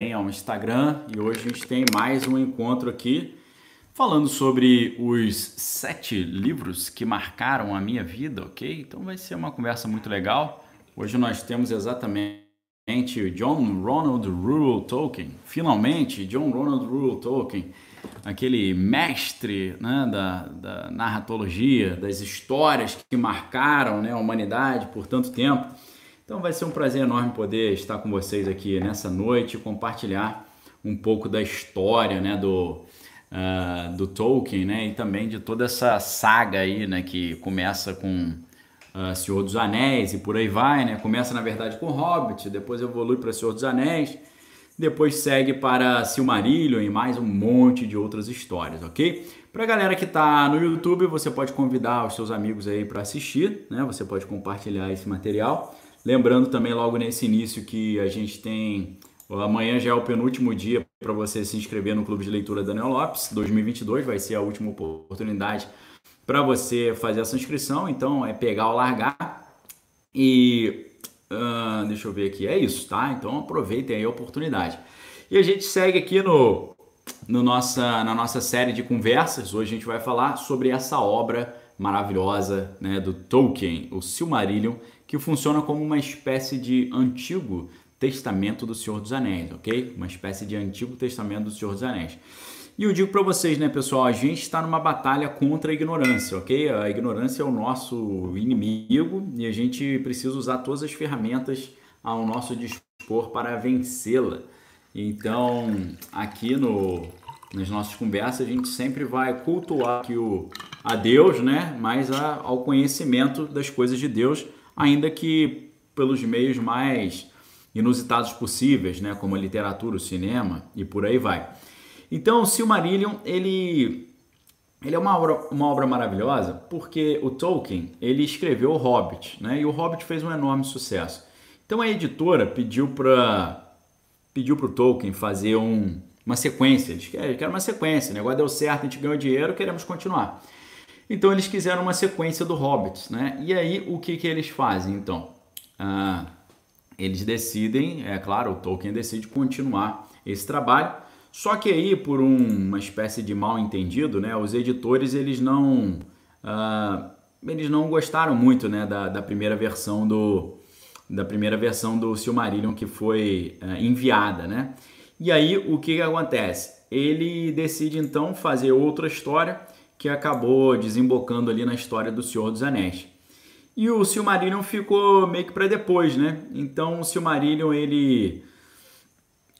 ao Instagram e hoje a gente tem mais um encontro aqui falando sobre os sete livros que marcaram a minha vida, ok? Então vai ser uma conversa muito legal. Hoje nós temos exatamente John Ronald Reuel Tolkien. Finalmente, John Ronald Reuel Tolkien, aquele mestre né, da, da narratologia, das histórias que marcaram né, a humanidade por tanto tempo. Então vai ser um prazer enorme poder estar com vocês aqui nessa noite e compartilhar um pouco da história né, do, uh, do Tolkien né, e também de toda essa saga aí né, que começa com uh, Senhor dos Anéis e por aí vai. Né? Começa na verdade com Hobbit, depois evolui para Senhor dos Anéis, depois segue para Silmarillion e mais um monte de outras histórias, ok? Para a galera que está no YouTube, você pode convidar os seus amigos aí para assistir, né? Você pode compartilhar esse material. Lembrando também logo nesse início que a gente tem amanhã já é o penúltimo dia para você se inscrever no Clube de Leitura Daniel Lopes 2022, vai ser a última oportunidade para você fazer essa inscrição, então é pegar ou largar. E uh, deixa eu ver aqui, é isso, tá? Então aproveitem aí a oportunidade. E a gente segue aqui no, no nossa, na nossa série de conversas. Hoje a gente vai falar sobre essa obra maravilhosa né, do Tolkien, o Silmarillion, que funciona como uma espécie de antigo testamento do Senhor dos Anéis, ok? Uma espécie de antigo testamento do Senhor dos Anéis. E eu digo para vocês, né, pessoal, a gente está numa batalha contra a ignorância, ok? A ignorância é o nosso inimigo e a gente precisa usar todas as ferramentas ao nosso dispor para vencê-la. Então, aqui no, nas nossas conversas, a gente sempre vai cultuar que o, a Deus, né? Mas a, ao conhecimento das coisas de Deus ainda que pelos meios mais inusitados possíveis, né, como a literatura, o cinema e por aí vai. Então, o Silmarillion, ele, ele é uma obra, uma obra maravilhosa porque o Tolkien, ele escreveu o Hobbit, né, e o Hobbit fez um enorme sucesso. Então, a editora pediu para pediu o Tolkien fazer um, uma sequência, eles querem uma sequência, o negócio deu certo, a gente ganhou dinheiro, queremos continuar. Então eles quiseram uma sequência do Hobbits, né? E aí o que, que eles fazem então? Ah, eles decidem, é claro, o Tolkien decide continuar esse trabalho. Só que aí, por um, uma espécie de mal entendido, né, os editores eles não, ah, eles não gostaram muito, né, da, da primeira versão do da primeira versão do Silmarillion que foi ah, enviada, né? E aí o que, que acontece? Ele decide então fazer outra história que acabou desembocando ali na história do Senhor dos Anéis. E o Silmarillion ficou meio que para depois, né? Então o Silmarillion ele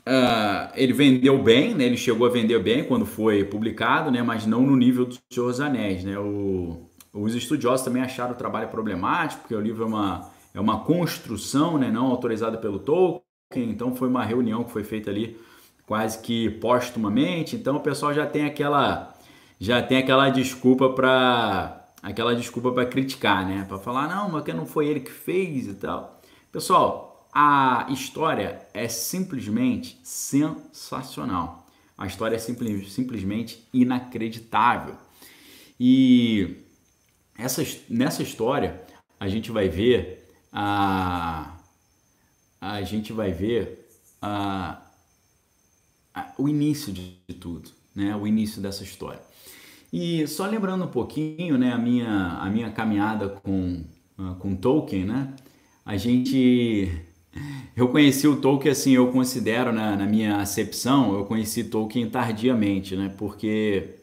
uh, ele vendeu bem, né? Ele chegou a vender bem quando foi publicado, né? Mas não no nível do Senhor dos Anéis, né? O, os estudiosos também acharam o trabalho problemático, porque o livro é uma é uma construção, né? Não autorizada pelo Tolkien. Então foi uma reunião que foi feita ali quase que póstumamente. Então o pessoal já tem aquela já tem aquela desculpa para aquela desculpa para criticar, né? Para falar não, mas que não foi ele que fez e tal. Pessoal, a história é simplesmente sensacional. A história é simples, simplesmente inacreditável. E essa, nessa história a gente vai ver a a gente vai ver a, a o início de tudo, né? O início dessa história. E só lembrando um pouquinho, né, a minha, a minha caminhada com, uh, com Tolkien, né, a gente... Eu conheci o Tolkien, assim, eu considero, na, na minha acepção, eu conheci Tolkien tardiamente, né, porque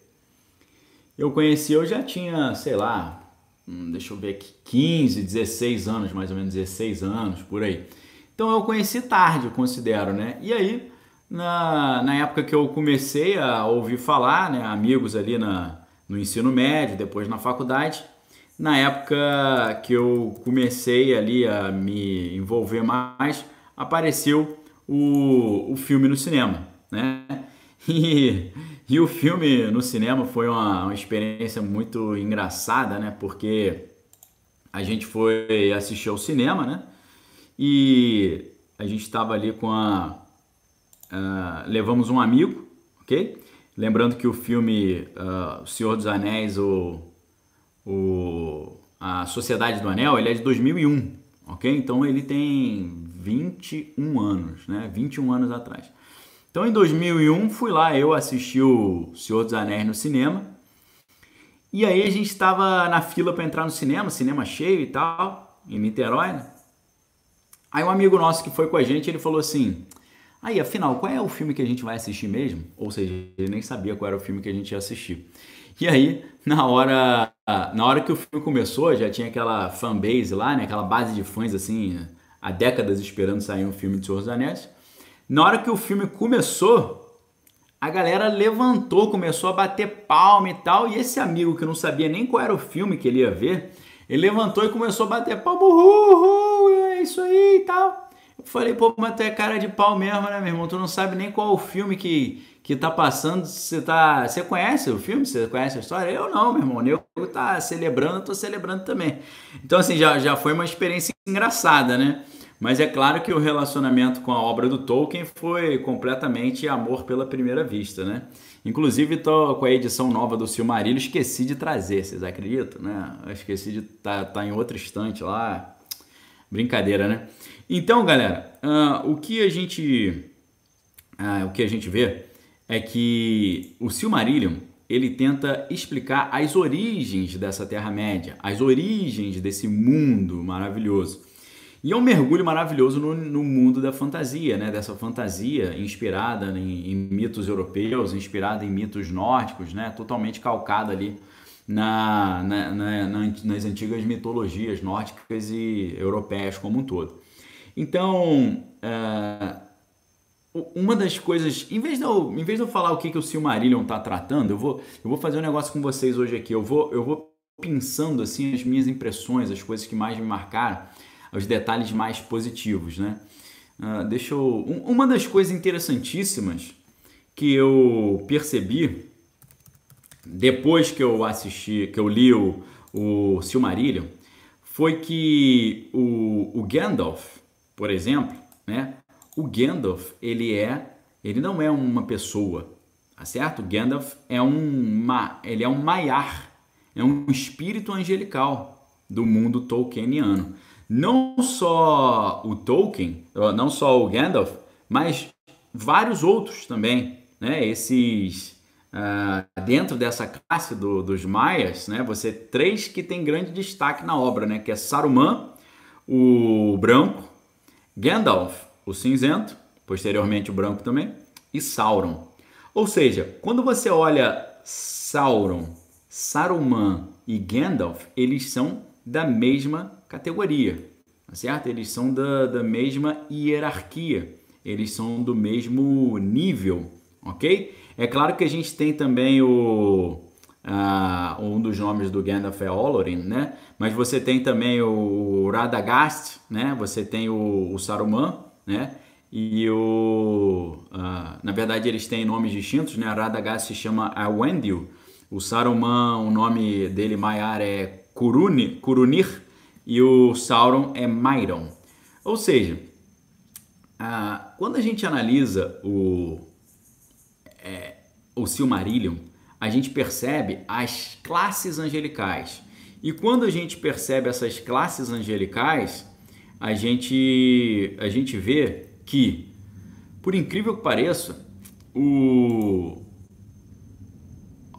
eu conheci, eu já tinha, sei lá, hum, deixa eu ver aqui, 15, 16 anos, mais ou menos 16 anos, por aí. Então eu conheci tarde, eu considero, né, e aí na, na época que eu comecei a ouvir falar, né, amigos ali na, no ensino médio, depois na faculdade, na época que eu comecei ali a me envolver mais, apareceu o, o filme no cinema, né? E, e o filme no cinema foi uma, uma experiência muito engraçada, né? Porque a gente foi assistir ao cinema, né? E a gente estava ali com a, uh, levamos um amigo, ok? Lembrando que o filme uh, Senhor dos Anéis, o, o, a Sociedade do Anel, ele é de 2001, ok? Então ele tem 21 anos, né? 21 anos atrás. Então em 2001 fui lá, eu assisti o Senhor dos Anéis no cinema. E aí a gente estava na fila para entrar no cinema, cinema cheio e tal, em Niterói. Né? Aí um amigo nosso que foi com a gente, ele falou assim: Aí, afinal, qual é o filme que a gente vai assistir mesmo? Ou seja, ele nem sabia qual era o filme que a gente ia assistir. E aí, na hora, na hora que o filme começou, já tinha aquela fanbase lá, né? Aquela base de fãs assim, há décadas esperando sair um filme de Senhor dos Anéis. Na hora que o filme começou, a galera levantou, começou a bater palma e tal, e esse amigo que não sabia nem qual era o filme que ele ia ver, ele levantou e começou a bater palma, uhul, é isso aí e tal. Eu falei, pô, mas tu é cara de pau mesmo, né, meu irmão? Tu não sabe nem qual o filme que, que tá passando. Você tá. Você conhece o filme? Você conhece a história? Eu não, meu irmão. Eu tá celebrando, tô celebrando também. Então, assim, já, já foi uma experiência engraçada, né? Mas é claro que o relacionamento com a obra do Tolkien foi completamente amor pela primeira vista, né? Inclusive, tô com a edição nova do Silmarillion, esqueci de trazer, vocês acreditam, né? Eu esqueci de tá, tá em outro estante lá. Brincadeira, né? Então, galera, uh, o que a gente uh, o que a gente vê é que o Silmarillion ele tenta explicar as origens dessa Terra Média, as origens desse mundo maravilhoso. E é um mergulho maravilhoso no, no mundo da fantasia, né? Dessa fantasia inspirada em, em, mitos europeus, inspirada em mitos nórdicos, né? Totalmente calcada ali na, na, na, nas antigas mitologias nórdicas e europeias como um todo. Então, uh, uma das coisas, em vez de eu, em vez de eu falar o que, que o Silmarillion está tratando, eu vou, eu vou fazer um negócio com vocês hoje aqui. Eu vou, eu vou pensando assim as minhas impressões, as coisas que mais me marcaram, os detalhes mais positivos, né? Uh, deixa eu, um, uma das coisas interessantíssimas que eu percebi depois que eu assisti, que eu li o, o Silmarillion, foi que o, o Gandalf, por exemplo, né? O Gandalf, ele é, ele não é uma pessoa, tá certo? O Gandalf é um, ele é um Maiar, é um espírito angelical do mundo tolkieniano. Não só o Tolkien, não só o Gandalf, mas vários outros também, né? Esses uh, dentro dessa classe do, dos maias, né? Você três que tem grande destaque na obra, né? Que é Saruman, o branco, Gandalf, o cinzento, posteriormente o branco também, e Sauron. Ou seja, quando você olha Sauron, Saruman e Gandalf, eles são da mesma categoria, tá certo? Eles são da, da mesma hierarquia, eles são do mesmo nível, ok? É claro que a gente tem também o, Uh, um dos nomes do Gandalf é Olorin, né? Mas você tem também o Radagast, né? Você tem o, o Saruman, né? E o... Uh, na verdade eles têm nomes distintos, né? Radagast se chama Awendil, o Saruman, o nome dele maior é Kuruni, Kurunir e o Sauron é Mairon. Ou seja, uh, quando a gente analisa o, é, o Silmarillion, a gente percebe as classes angelicais. E quando a gente percebe essas classes angelicais, a gente, a gente vê que, por incrível que pareça, o,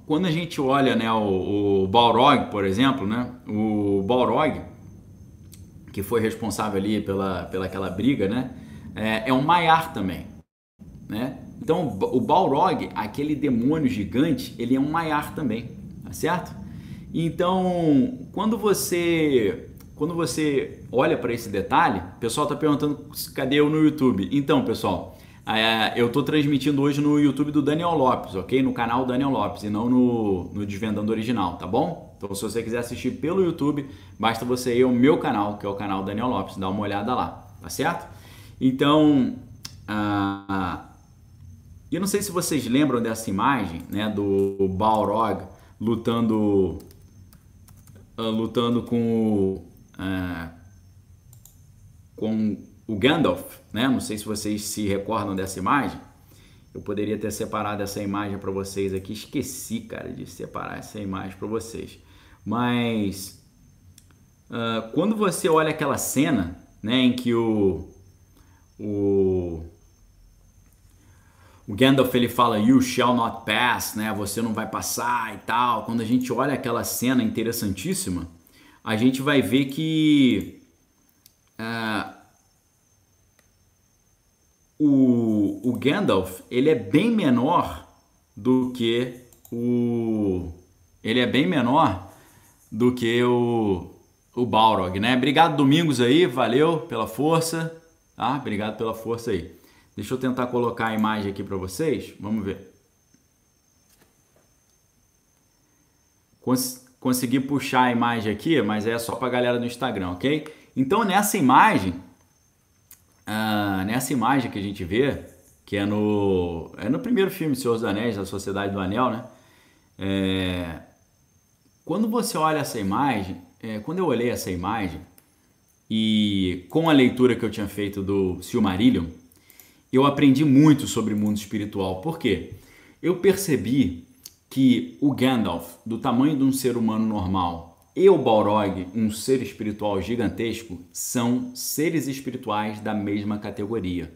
quando a gente olha né, o, o Balrog, por exemplo, né, o Balrog, que foi responsável ali pela, pela aquela briga, né, é, é um Maiar também. Né? Então, o Balrog, aquele demônio gigante, ele é um Maiar também, tá certo? Então, quando você quando você olha para esse detalhe, o pessoal está perguntando cadê eu no YouTube. Então, pessoal, é, eu estou transmitindo hoje no YouTube do Daniel Lopes, ok? No canal Daniel Lopes e não no, no Desvendando Original, tá bom? Então, se você quiser assistir pelo YouTube, basta você ir ao meu canal, que é o canal Daniel Lopes, dá uma olhada lá, tá certo? Então, ah, eu não sei se vocês lembram dessa imagem, né, do Balrog lutando uh, lutando com uh, com o Gandalf, né? Não sei se vocês se recordam dessa imagem. Eu poderia ter separado essa imagem para vocês aqui, esqueci, cara, de separar essa imagem para vocês. Mas uh, quando você olha aquela cena, né, em que o o o Gandalf ele fala you shall not pass, né? Você não vai passar e tal. Quando a gente olha aquela cena interessantíssima, a gente vai ver que uh, o, o Gandalf ele é bem menor do que o ele é bem menor do que o o Balrog, né? Obrigado Domingos aí, valeu pela força, tá? Obrigado pela força aí. Deixa eu tentar colocar a imagem aqui para vocês. Vamos ver. Cons consegui puxar a imagem aqui, mas é só para a galera do Instagram, ok? Então nessa imagem, uh, nessa imagem que a gente vê, que é no, é no primeiro filme Senhor dos Anéis, da Sociedade do Anel, né? É, quando você olha essa imagem, é, quando eu olhei essa imagem e com a leitura que eu tinha feito do Silmarillion, eu aprendi muito sobre o mundo espiritual. Por quê? Eu percebi que o Gandalf, do tamanho de um ser humano normal, e o Balrog, um ser espiritual gigantesco, são seres espirituais da mesma categoria.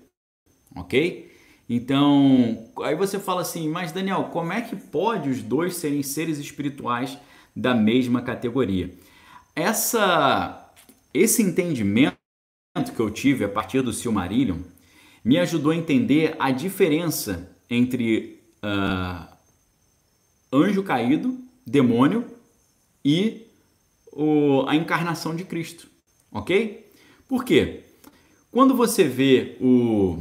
Ok? Então, aí você fala assim, mas Daniel, como é que pode os dois serem seres espirituais da mesma categoria? Essa, esse entendimento que eu tive a partir do Silmarillion me ajudou a entender a diferença entre uh, anjo caído, demônio e o, a encarnação de Cristo, ok? Por quê? Quando você vê o,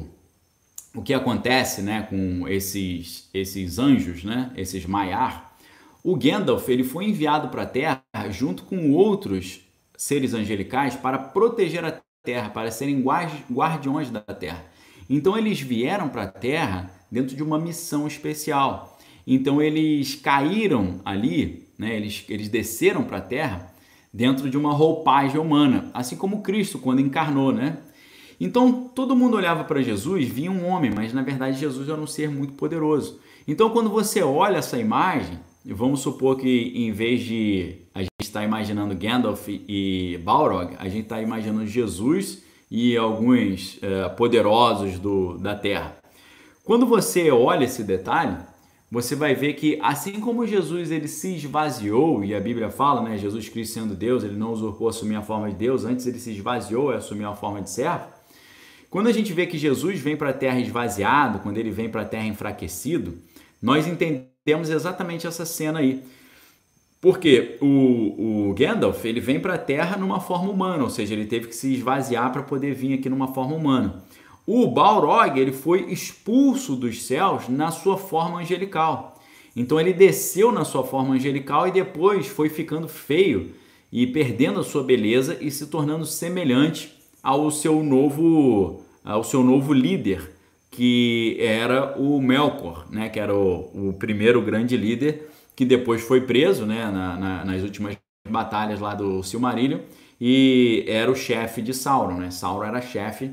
o que acontece né, com esses, esses anjos, né, esses Maiar, o Gandalf ele foi enviado para a Terra junto com outros seres angelicais para proteger a Terra, para serem guardiões da Terra. Então eles vieram para a Terra dentro de uma missão especial. Então eles caíram ali, né? eles, eles desceram para a Terra dentro de uma roupagem humana, assim como Cristo quando encarnou, né? Então todo mundo olhava para Jesus, via um homem, mas na verdade Jesus era um ser muito poderoso. Então quando você olha essa imagem, vamos supor que em vez de a gente estar tá imaginando Gandalf e Balrog, a gente está imaginando Jesus e alguns uh, poderosos do, da terra. Quando você olha esse detalhe, você vai ver que assim como Jesus ele se esvaziou, e a Bíblia fala, né, Jesus Cristo sendo Deus, ele não usurpou assumir a forma de Deus, antes ele se esvaziou e assumiu a forma de servo. Quando a gente vê que Jesus vem para a terra esvaziado, quando ele vem para a terra enfraquecido, nós entendemos exatamente essa cena aí. Porque o, o Gandalf ele vem para a Terra numa forma humana, ou seja, ele teve que se esvaziar para poder vir aqui numa forma humana. O Balrog ele foi expulso dos céus na sua forma angelical. Então ele desceu na sua forma angelical e depois foi ficando feio e perdendo a sua beleza e se tornando semelhante ao seu novo ao seu novo líder, que era o Melkor, né, que era o, o primeiro grande líder que depois foi preso né, na, na, nas últimas batalhas lá do Silmarillion e era o chefe de Sauron, né? Sauron era chefe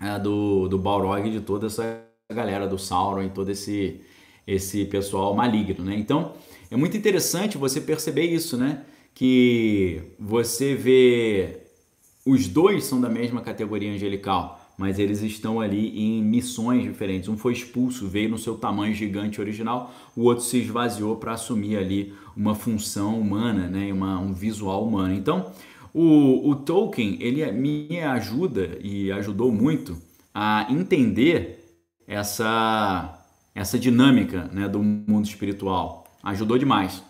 é, do, do Balrog de toda essa galera do Sauron e todo esse, esse pessoal maligno, né? Então é muito interessante você perceber isso, né? Que você vê os dois são da mesma categoria angelical, mas eles estão ali em missões diferentes. Um foi expulso, veio no seu tamanho gigante original, o outro se esvaziou para assumir ali uma função humana, né, uma, um visual humano. Então, o, o Tolkien ele me ajuda e ajudou muito a entender essa essa dinâmica né, do mundo espiritual. Ajudou demais.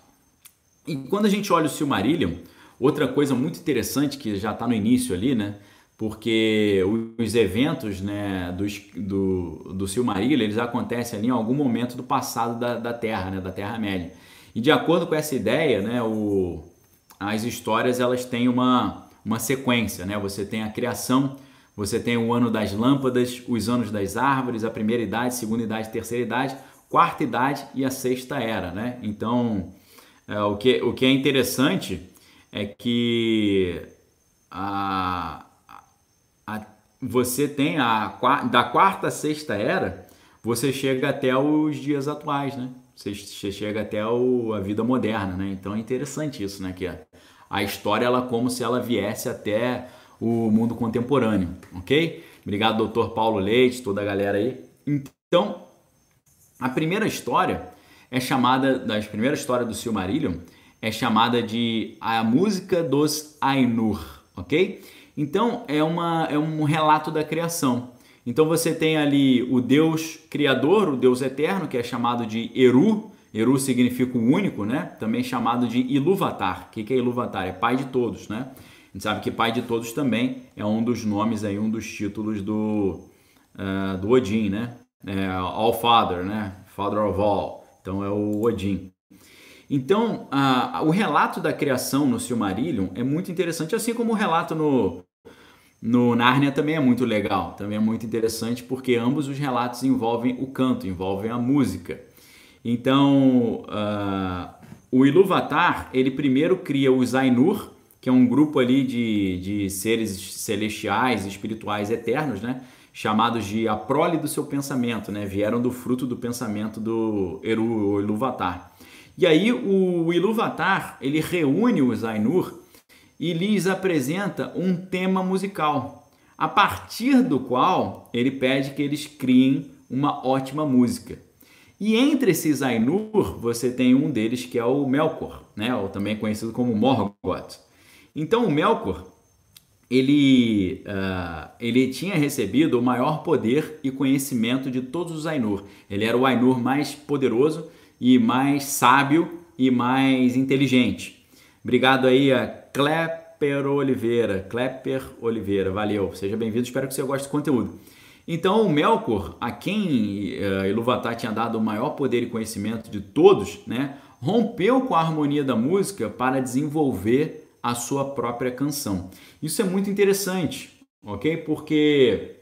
E quando a gente olha o Silmarillion, outra coisa muito interessante que já está no início ali, né? Porque os eventos né, do, do, do Silmarillion eles acontecem ali em algum momento do passado da, da Terra, né, da Terra-média. E de acordo com essa ideia, né, o, as histórias elas têm uma, uma sequência. Né? Você tem a criação, você tem o ano das lâmpadas, os anos das árvores, a primeira idade, segunda idade, terceira idade, quarta idade e a sexta era. Né? Então, é, o, que, o que é interessante é que a, você tem a da quarta a sexta era, você chega até os dias atuais, né? Você chega até o, a vida moderna, né? Então é interessante isso, né? Que a, a história ela como se ela viesse até o mundo contemporâneo, ok? Obrigado, doutor Paulo Leite, toda a galera aí. Então, A primeira história é chamada, das primeiras histórias do Silmarillion, é chamada de a música dos Ainur, ok? Então é, uma, é um relato da criação. Então você tem ali o Deus Criador, o Deus Eterno, que é chamado de Eru. Eru significa o único, né? Também chamado de Ilúvatar. O que é Ilúvatar? É pai de todos, né? A gente sabe que pai de todos também é um dos nomes aí, um dos títulos do, uh, do Odin, né? É, all Father, né? Father of All. Então é o Odin. Então, uh, o relato da criação no Silmarillion é muito interessante, assim como o relato no, no Nárnia também é muito legal, também é muito interessante, porque ambos os relatos envolvem o canto, envolvem a música. Então, uh, o Ilúvatar, ele primeiro cria os Ainur, que é um grupo ali de, de seres celestiais, espirituais eternos, né? chamados de a prole do seu pensamento, né? vieram do fruto do pensamento do Eru Ilúvatar. E aí o Ilúvatar, ele reúne os Ainur e lhes apresenta um tema musical, a partir do qual ele pede que eles criem uma ótima música. E entre esses Ainur, você tem um deles que é o Melkor, né? ou também conhecido como Morgoth. Então o Melkor, ele, uh, ele tinha recebido o maior poder e conhecimento de todos os Ainur. Ele era o Ainur mais poderoso e mais sábio e mais inteligente. Obrigado aí a Klepper Oliveira, Klepper Oliveira, valeu, seja bem-vindo, espero que você goste do conteúdo. Então, o Melkor, a quem uh, Iluvatar tinha dado o maior poder e conhecimento de todos, né, rompeu com a harmonia da música para desenvolver a sua própria canção. Isso é muito interessante, ok? Porque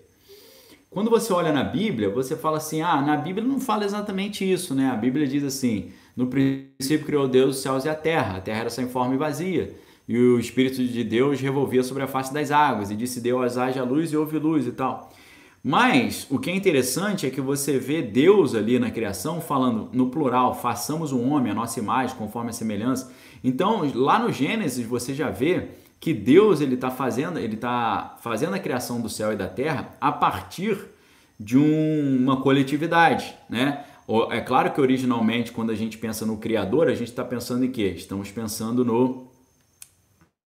quando você olha na Bíblia, você fala assim: ah, na Bíblia não fala exatamente isso, né? A Bíblia diz assim: no princípio criou Deus os céus e a terra, a terra era sem forma e vazia. E o Espírito de Deus revolvia sobre a face das águas, e disse Deus haja luz e houve luz e tal. Mas o que é interessante é que você vê Deus ali na criação falando no plural, façamos um homem a nossa imagem, conforme a semelhança. Então, lá no Gênesis você já vê que Deus ele está fazendo, ele está fazendo a criação do céu e da terra a partir de um, uma coletividade, né? É claro que originalmente quando a gente pensa no Criador a gente está pensando em quê? Estamos pensando no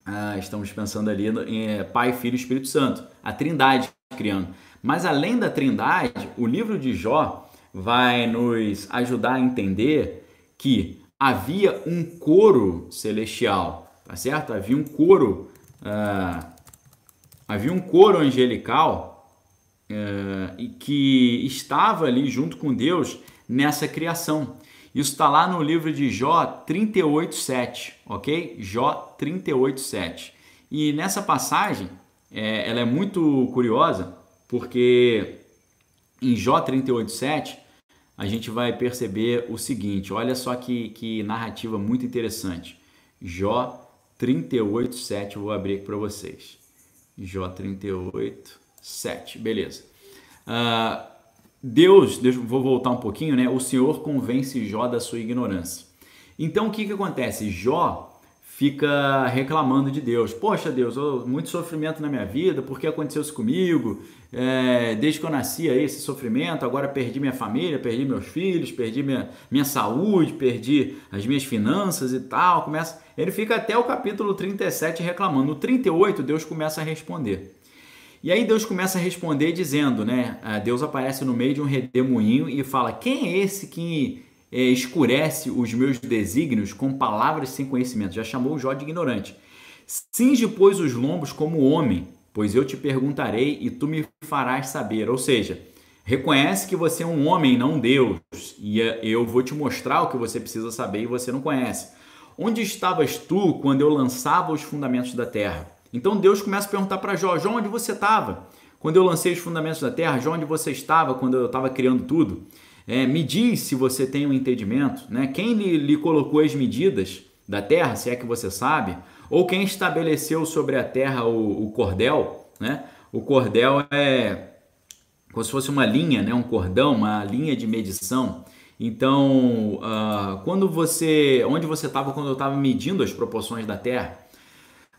ah, estamos pensando ali em é, Pai, Filho e Espírito Santo, a Trindade criando. Mas além da Trindade, o livro de Jó vai nos ajudar a entender que havia um coro celestial tá certo? Havia um coro, uh, havia um coro angelical uh, que estava ali junto com Deus nessa criação. Isso está lá no livro de Jó 38:7, ok? Jó 38:7. E nessa passagem, é, ela é muito curiosa porque em Jó 38:7 a gente vai perceber o seguinte: olha só que, que narrativa muito interessante. Jó 38, 7, vou abrir aqui para vocês. Jó 38, 7, beleza. Uh, Deus, Deus, vou voltar um pouquinho, né? O Senhor convence Jó da sua ignorância. Então o que, que acontece? Jó fica reclamando de Deus. Poxa, Deus, muito sofrimento na minha vida, por que aconteceu isso comigo? É, desde que eu nasci aí, esse sofrimento, agora perdi minha família, perdi meus filhos, perdi minha, minha saúde, perdi as minhas finanças e tal. Começa, ele fica até o capítulo 37 reclamando. No 38, Deus começa a responder. E aí Deus começa a responder dizendo, né? Deus aparece no meio de um redemoinho e fala: Quem é esse que é, escurece os meus desígnios com palavras sem conhecimento. Já chamou Jó de ignorante. Cinge, pois, os lombos como homem, pois eu te perguntarei e tu me farás saber. Ou seja, reconhece que você é um homem, não Deus, e é, eu vou te mostrar o que você precisa saber e você não conhece. Onde estavas tu quando eu lançava os fundamentos da terra? Então Deus começa a perguntar para Jó: Jó, onde você estava? Quando eu lancei os fundamentos da terra, Jó, onde você estava quando eu estava criando tudo? É, me diz se você tem um entendimento, né? Quem lhe, lhe colocou as medidas da terra, se é que você sabe, ou quem estabeleceu sobre a terra o, o cordel, né? O cordel é como se fosse uma linha, né? Um cordão, uma linha de medição. Então, uh, quando você, onde você estava quando eu estava medindo as proporções da Terra?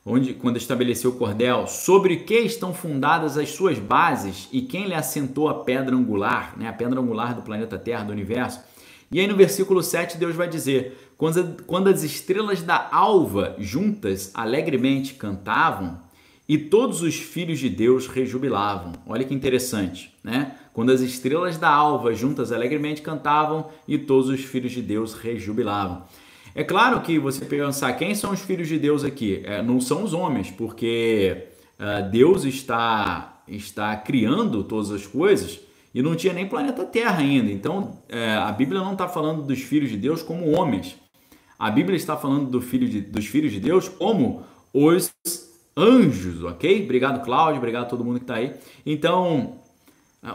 Onde quando estabeleceu o cordel, sobre que estão fundadas as suas bases e quem lhe assentou a pedra angular, né, a pedra angular do planeta Terra, do universo. E aí no versículo 7 Deus vai dizer: quando, quando as estrelas da alva juntas alegremente cantavam, e todos os filhos de Deus rejubilavam. Olha que interessante, né? Quando as estrelas da alva juntas alegremente cantavam e todos os filhos de Deus rejubilavam. É claro que você pensar quem são os filhos de Deus aqui, é, não são os homens, porque uh, Deus está, está criando todas as coisas e não tinha nem planeta Terra ainda. Então é, a Bíblia não está falando dos filhos de Deus como homens. A Bíblia está falando do filho de, dos filhos de Deus como os anjos, ok? Obrigado, Cláudio, obrigado a todo mundo que está aí. Então,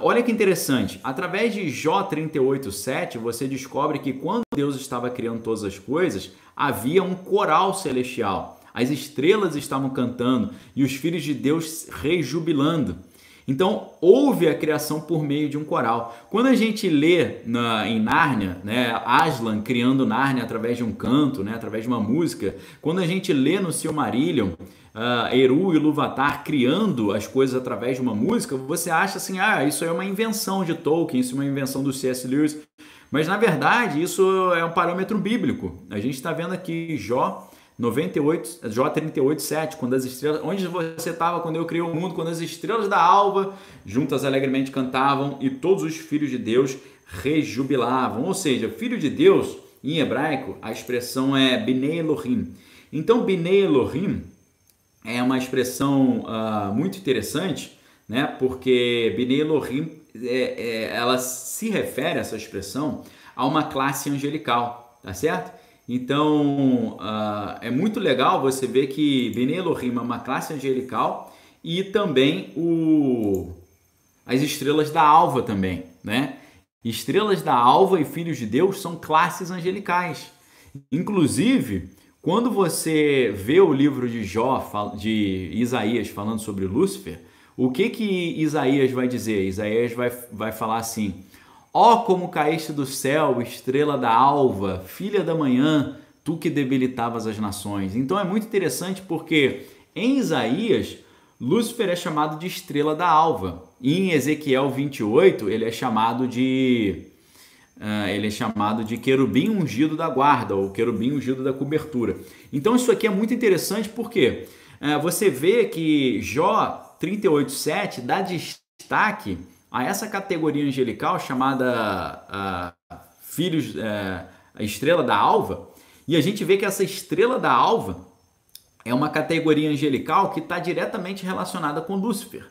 olha que interessante, através de Jó 38:7, você descobre que quando Deus estava criando todas as coisas, havia um coral celestial. As estrelas estavam cantando e os filhos de Deus rejubilando. Então, houve a criação por meio de um coral. Quando a gente lê na, em Nárnia, né, Aslan criando Nárnia através de um canto, né, através de uma música, quando a gente lê no Silmarillion, uh, Eru e Luvatar criando as coisas através de uma música, você acha assim, ah, isso é uma invenção de Tolkien, isso é uma invenção do C.S. Lewis. Mas na verdade, isso é um parâmetro bíblico. A gente está vendo aqui Jó 98, Jó 38, 7, quando as estrelas, onde você estava quando eu criei o mundo, quando as estrelas da alva juntas alegremente cantavam e todos os filhos de Deus rejubilavam. Ou seja, filho de Deus, em hebraico, a expressão é Bnei Elohim. Então, Bnei Elohim é uma expressão uh, muito interessante, né? Porque Bnei Elohim, é, é, ela se refere, essa expressão, a uma classe angelical, tá certo? Então, uh, é muito legal você ver que Bnei Elohim é uma classe angelical e também o, as estrelas da alva também, né? Estrelas da alva e filhos de Deus são classes angelicais. Inclusive, quando você vê o livro de Jó, de Isaías falando sobre Lúcifer, o que que Isaías vai dizer? Isaías vai, vai falar assim: Ó como caíste do céu, estrela da alva, filha da manhã, tu que debilitavas as nações. Então é muito interessante porque em Isaías, Lúcifer é chamado de estrela da alva. Em Ezequiel 28, ele é chamado de uh, ele é chamado de querubim ungido da guarda ou querubim ungido da cobertura. Então isso aqui é muito interessante porque uh, você vê que Jó 38:7 dá destaque a essa categoria angelical chamada uh, filhos a estrela da alva e a gente vê que essa estrela da alva é uma categoria angelical que está diretamente relacionada com Lúcifer.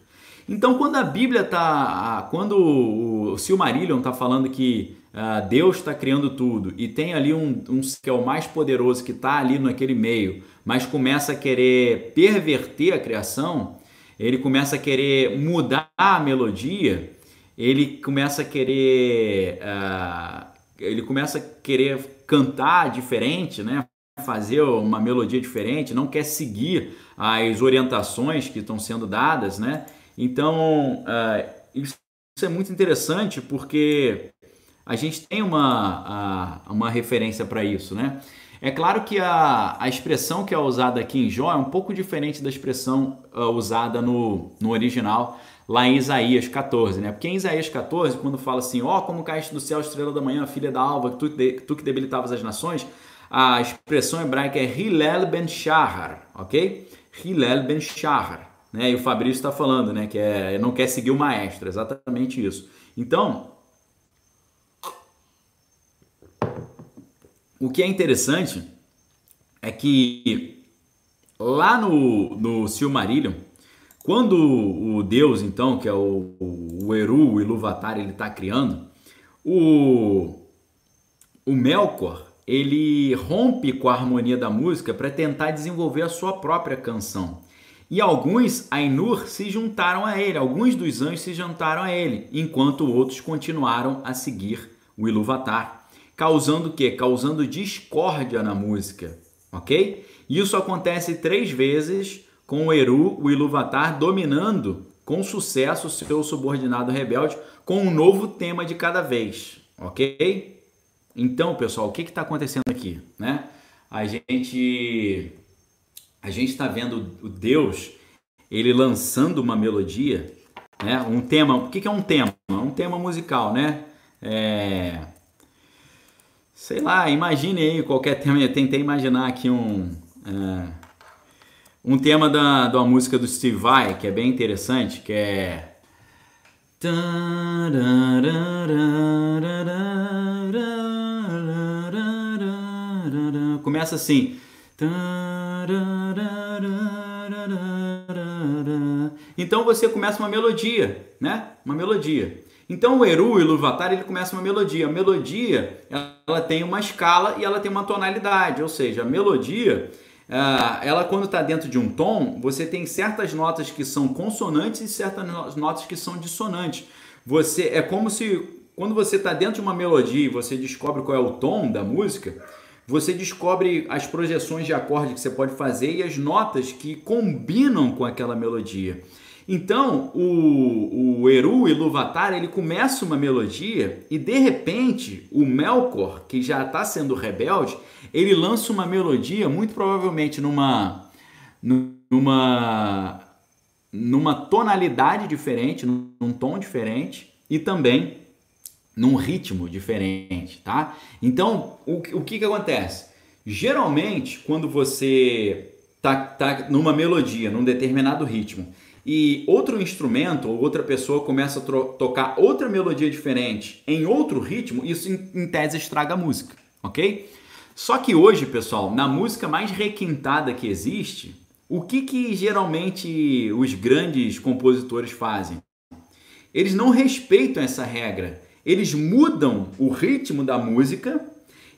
Então, quando a Bíblia está, quando o Silmarillion está falando que uh, Deus está criando tudo e tem ali um, um que é o mais poderoso que está ali naquele meio, mas começa a querer perverter a criação, ele começa a querer mudar a melodia, ele começa a querer, uh, ele começa a querer cantar diferente, né? fazer uma melodia diferente, não quer seguir as orientações que estão sendo dadas, né? Então, uh, isso é muito interessante porque a gente tem uma, a, uma referência para isso, né? É claro que a, a expressão que é usada aqui em Jó é um pouco diferente da expressão uh, usada no, no original, lá em Isaías 14, né? Porque em Isaías 14, quando fala assim, ó, oh, como caíste do céu, estrela da manhã, filha da alva, tu, tu que debilitavas as nações, a expressão hebraica é Hillel ben Shahar, ok? Hillel ben Shahar né? E o Fabrício está falando, né? Que é não quer seguir o maestro, exatamente isso. Então, o que é interessante é que lá no, no Silmarillion, quando o Deus, então, que é o, o Eru, o Iluvatar, ele está criando, o, o Melkor, ele rompe com a harmonia da música para tentar desenvolver a sua própria canção. E alguns Ainur se juntaram a ele, alguns dos anjos se juntaram a ele, enquanto outros continuaram a seguir o Iluvatar, causando o quê? Causando discórdia na música, ok? Isso acontece três vezes com o Eru, o Iluvatar, dominando com sucesso seu subordinado rebelde com um novo tema de cada vez, ok? Então, pessoal, o que está acontecendo aqui, né? A gente a gente está vendo o Deus ele lançando uma melodia, né? Um tema. O que, que é um tema? Um tema musical, né? É, sei lá, imagine aí qualquer tema. Eu tentei imaginar aqui um é, um tema da, da música do Steve Vai que é bem interessante, que é Começa assim. Então você começa uma melodia, né? Uma melodia. Então o Eru e o Luvatar ele começa uma melodia. A melodia ela tem uma escala e ela tem uma tonalidade, ou seja, a melodia ela quando está dentro de um tom, você tem certas notas que são consonantes e certas notas que são dissonantes. Você é como se quando você está dentro de uma melodia e você descobre qual é o tom da música, você descobre as projeções de acorde que você pode fazer e as notas que combinam com aquela melodia. Então, o, o Eru Iluvatar, ele começa uma melodia e de repente o Melkor, que já está sendo rebelde, ele lança uma melodia muito provavelmente numa numa numa tonalidade diferente, num tom diferente e também num ritmo diferente, tá? Então, o, o que que acontece? Geralmente, quando você tá, tá numa melodia, num determinado ritmo, e outro instrumento ou outra pessoa começa a tocar outra melodia diferente em outro ritmo, isso em, em tese estraga a música, ok? Só que hoje, pessoal, na música mais requintada que existe, o que, que geralmente os grandes compositores fazem? Eles não respeitam essa regra eles mudam o ritmo da música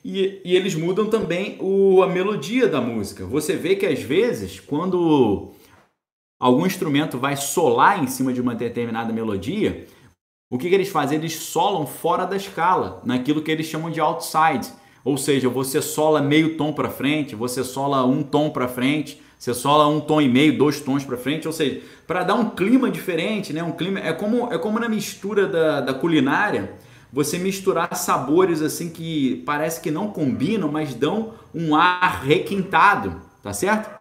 e, e eles mudam também o, a melodia da música. Você vê que às vezes, quando algum instrumento vai solar em cima de uma determinada melodia, o que, que eles fazem? Eles solam fora da escala, naquilo que eles chamam de outside. Ou seja, você sola meio tom para frente, você sola um tom para frente, você sola um tom e meio, dois tons para frente, ou seja, para dar um clima diferente, né? Um clima é como é como na mistura da, da culinária, você misturar sabores assim que parece que não combinam, mas dão um ar requintado, tá certo?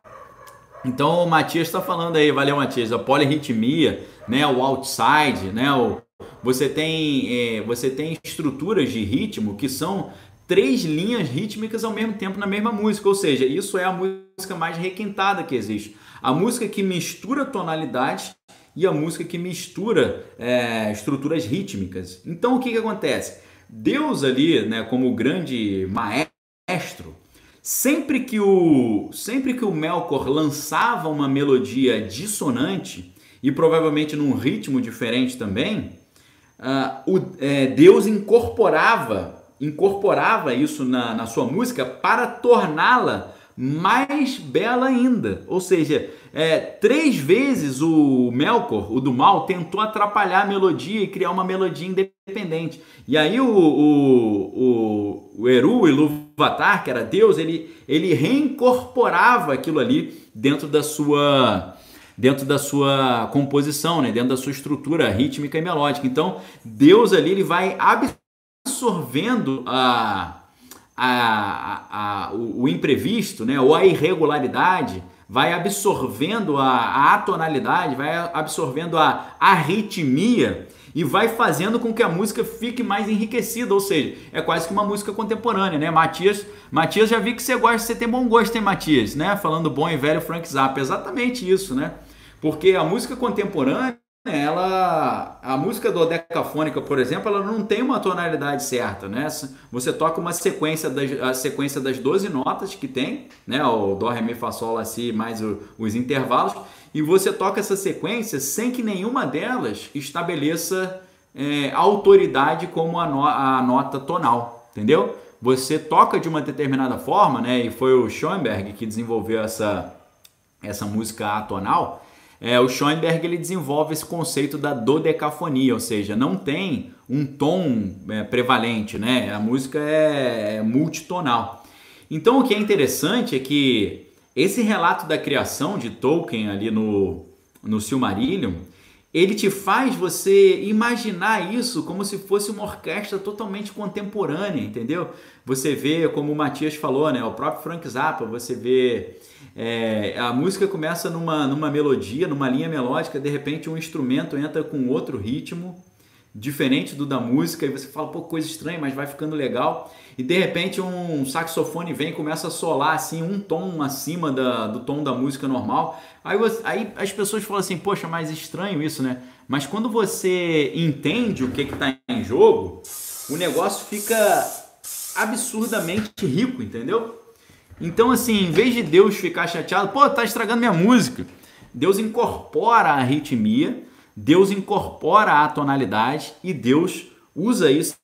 Então o Matias está falando aí, valeu Matias, a polirritmia, né, o outside, né, o, você tem é, você tem estruturas de ritmo que são três linhas rítmicas ao mesmo tempo na mesma música, ou seja, isso é a música mais requintada que existe. A música que mistura tonalidades e a música que mistura é, estruturas rítmicas. Então o que, que acontece? Deus ali, né, como grande maestro, sempre que o sempre que o Melkor lançava uma melodia dissonante e provavelmente num ritmo diferente também, uh, o, é, Deus incorporava incorporava isso na, na sua música para torná-la mais bela ainda. Ou seja, é, três vezes o Melkor, o do mal, tentou atrapalhar a melodia e criar uma melodia independente. E aí o, o, o, o Eru Iluvatar, que era Deus, ele, ele reincorporava aquilo ali dentro da sua dentro da sua composição, né? dentro da sua estrutura rítmica e melódica. Então, Deus ali ele vai absorvendo a, a, a, o, o imprevisto, né, ou a irregularidade, vai absorvendo a, a atonalidade, vai absorvendo a arritmia e vai fazendo com que a música fique mais enriquecida, ou seja, é quase que uma música contemporânea, né? Matias, Matias já vi que você gosta, você tem bom gosto, hein, Matias, né? Falando bom e velho Frank Zappa, exatamente isso, né? Porque a música contemporânea ela a música do decafônica, por exemplo, ela não tem uma tonalidade certa, né? Você toca uma sequência das a sequência das 12 notas que tem, né? O dó, ré, mi, fá, sol, lá, si, mais o, os intervalos, e você toca essa sequência sem que nenhuma delas estabeleça é, autoridade como a, no, a nota tonal, entendeu? Você toca de uma determinada forma, né? E foi o Schoenberg que desenvolveu essa essa música atonal é, o Schoenberg ele desenvolve esse conceito da dodecafonia, ou seja, não tem um tom é, prevalente, né? A música é, é multitonal. Então o que é interessante é que esse relato da criação de Tolkien ali no, no Silmarillion, ele te faz você imaginar isso como se fosse uma orquestra totalmente contemporânea, entendeu? Você vê, como o Matias falou, né? O próprio Frank Zappa, você vê é, a música começa numa, numa melodia, numa linha melódica, de repente um instrumento entra com outro ritmo, diferente do da música, e você fala, pô, coisa estranha, mas vai ficando legal. E de repente um saxofone vem e começa a solar assim, um tom acima da, do tom da música normal. Aí, você, aí as pessoas falam assim, poxa, mas estranho isso, né? Mas quando você entende o que está em jogo, o negócio fica absurdamente rico, entendeu? Então, assim, em vez de Deus ficar chateado, pô, tá estragando minha música, Deus incorpora a arritmia Deus incorpora a tonalidade e Deus usa isso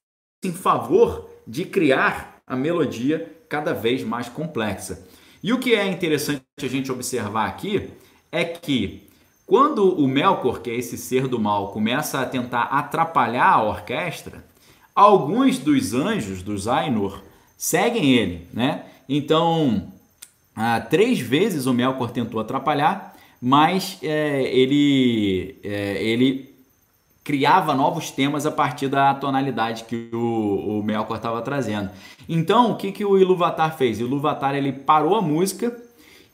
em favor de criar a melodia cada vez mais complexa. E o que é interessante a gente observar aqui é que quando o Melkor, que é esse ser do mal, começa a tentar atrapalhar a orquestra, alguns dos anjos dos Ainur seguem ele, né? Então, ah, três vezes o Melkor tentou atrapalhar mas é, ele, é, ele criava novos temas a partir da tonalidade que o, o Melkor estava trazendo. Então, o que, que o Iluvatar fez? O Iluvatar ele parou a música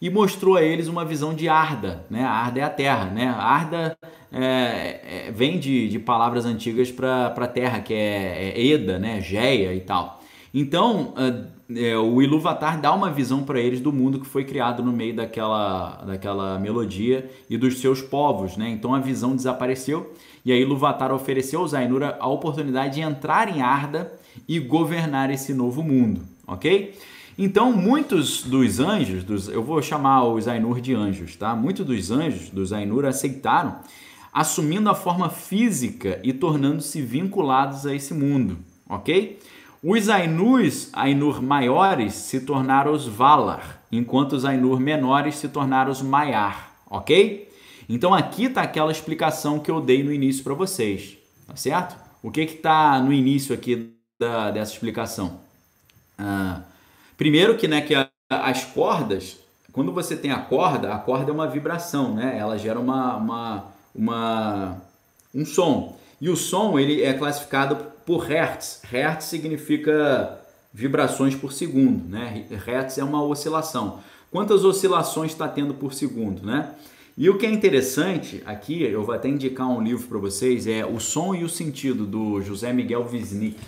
e mostrou a eles uma visão de Arda, né? Arda é a terra, né? Arda é, é, vem de, de palavras antigas para terra, que é, é Eda, né? Geia e tal. Então, é, o Iluvatar dá uma visão para eles do mundo que foi criado no meio daquela, daquela melodia e dos seus povos, né? Então a visão desapareceu e aí Iluvatar ofereceu aos Ainura a oportunidade de entrar em Arda e governar esse novo mundo, ok? Então muitos dos anjos, dos, eu vou chamar os Ainur de anjos, tá? Muitos dos anjos dos Ainur aceitaram, assumindo a forma física e tornando-se vinculados a esse mundo, ok? Os Ainus, Ainur maiores, se tornaram os Valar, enquanto os Ainur menores se tornaram os Maiar, ok? Então aqui está aquela explicação que eu dei no início para vocês, tá certo? O que está no início aqui da, dessa explicação? Ah, primeiro que, né, que a, as cordas, quando você tem a corda, a corda é uma vibração, né? Ela gera uma, uma, uma um som. E o som ele é classificado por Hertz. Hertz significa vibrações por segundo, né? Hertz é uma oscilação. Quantas oscilações está tendo por segundo, né? E o que é interessante aqui, eu vou até indicar um livro para vocês, é O Som e o Sentido, do José Miguel Wisnik.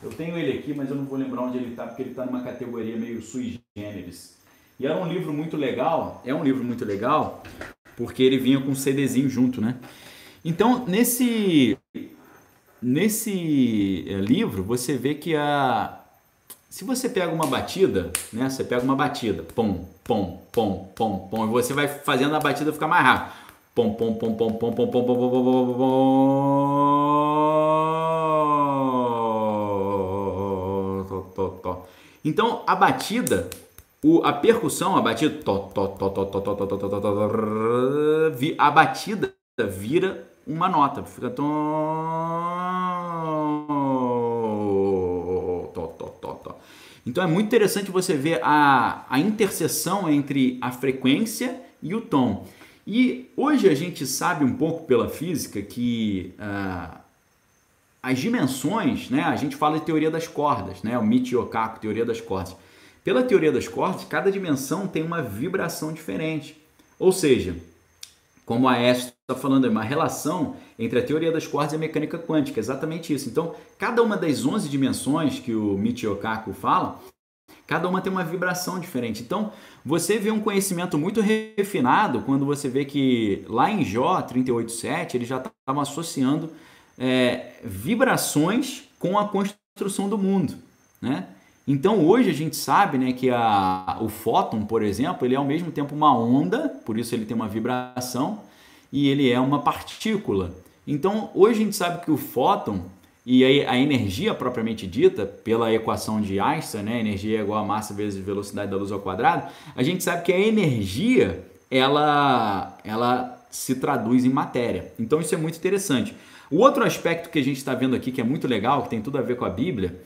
Eu tenho ele aqui, mas eu não vou lembrar onde ele está, porque ele está numa categoria meio sui generis. E era um livro muito legal, é um livro muito legal, porque ele vinha com um CDzinho junto, né? Então, nesse Nesse eh, livro, você vê que a. Se você pega uma batida, né? Você pega uma batida, pom, pom, pom, pom, pom, e você vai fazendo a batida ficar mais rápido. Pom, pom, pom, pom, pom, pom, pom, pom, pom, pom, pom, pom, Então, a batida, o, a percussão, a batida, a batida vira uma nota, fica então é muito interessante você ver a, a interseção entre a frequência e o tom. E hoje a gente sabe um pouco pela física que uh, as dimensões, né? A gente fala de teoria das cordas, né? O Michio teoria das cordas. Pela teoria das cordas, cada dimensão tem uma vibração diferente. Ou seja, como a Esther está falando, é uma relação entre a teoria das cordas e a mecânica quântica, exatamente isso. Então, cada uma das 11 dimensões que o Michio Kaku fala, cada uma tem uma vibração diferente. Então, você vê um conhecimento muito refinado quando você vê que lá em Jó 38.7 ele já estava associando é, vibrações com a construção do mundo, né? Então hoje a gente sabe né, que a, o fóton, por exemplo, ele é ao mesmo tempo uma onda, por isso ele tem uma vibração, e ele é uma partícula. Então hoje a gente sabe que o fóton e a, energia propriamente dita, pela equação de Einstein, né, energia é igual a massa vezes velocidade da luz ao quadrado, a gente sabe que a energia ela, ela se traduz em matéria. Então isso é muito interessante. O outro aspecto que a gente está vendo aqui, que é muito legal, que tem tudo a ver com a Bíblia,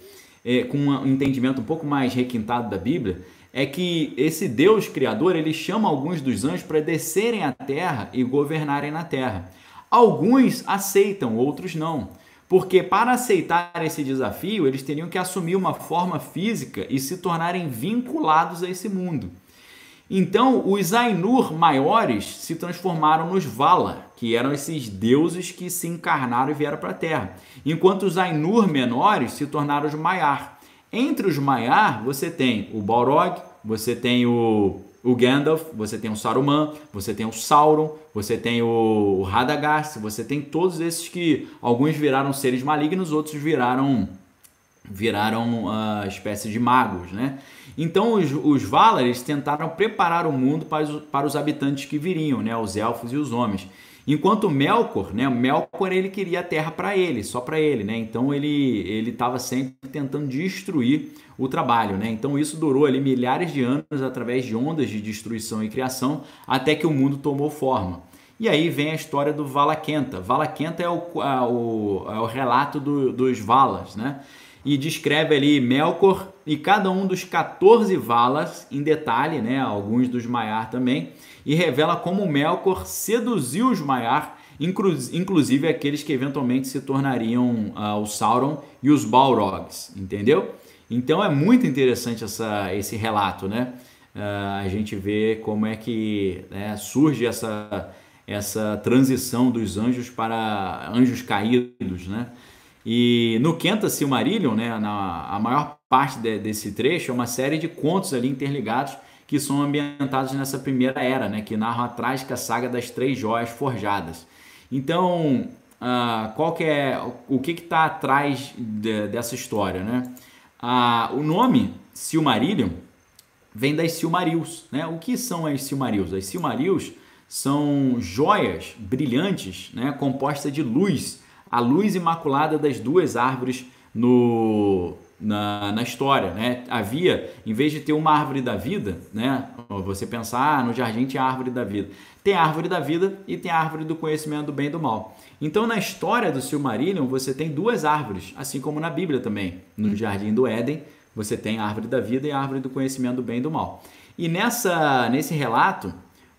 é, com um entendimento um pouco mais requintado da Bíblia, é que esse Deus criador ele chama alguns dos anjos para descerem à terra e governarem na terra. Alguns aceitam, outros não. Porque para aceitar esse desafio, eles teriam que assumir uma forma física e se tornarem vinculados a esse mundo. Então, os Ainur maiores se transformaram nos Vala, que eram esses deuses que se encarnaram e vieram para a Terra, enquanto os Ainur menores se tornaram os Maiar. Entre os Maiar, você tem o Balrog, você tem o, o Gandalf, você tem o Saruman, você tem o Sauron, você tem o Radagast, você tem todos esses que alguns viraram seres malignos, outros viraram viraram uh, espécie de magos, né? Então os, os Valar tentaram preparar o mundo para os, para os habitantes que viriam, né? Os elfos e os homens. Enquanto Melkor, né? Melkor ele queria a terra para ele, só para ele, né? Então ele ele estava sempre tentando destruir o trabalho, né? Então isso durou ali milhares de anos através de ondas de destruição e criação até que o mundo tomou forma. E aí vem a história do Valaquenta. Valaquenta é o, o, é o relato do, dos Valas, né? e descreve ali Melkor e cada um dos 14 Valas em detalhe, né, alguns dos Maiar também, e revela como Melkor seduziu os Maiar, inclusive aqueles que eventualmente se tornariam uh, o Sauron e os Balrogs, entendeu? Então é muito interessante essa, esse relato, né? Uh, a gente vê como é que né, surge essa, essa transição dos anjos para anjos caídos, né? E no Quenta Silmarillion, né, na, a maior parte de, desse trecho é uma série de contos ali interligados que são ambientados nessa primeira era, né, que narram a trágica saga das três joias forjadas. Então, uh, qual que é o que está atrás de, dessa história, né? Uh, o nome Silmarillion vem das Silmarils, né? O que são as Silmarils? As Silmarils são joias brilhantes, né, compostas de luz a luz imaculada das duas árvores no, na, na, história, né? Havia, em vez de ter uma árvore da vida, né? Você pensar, ah, no jardim tinha a árvore da vida. Tem a árvore da vida e tem a árvore do conhecimento do bem e do mal. Então, na história do Silmarillion, você tem duas árvores, assim como na Bíblia também. No jardim do Éden, você tem a árvore da vida e a árvore do conhecimento do bem e do mal. E nessa, nesse relato,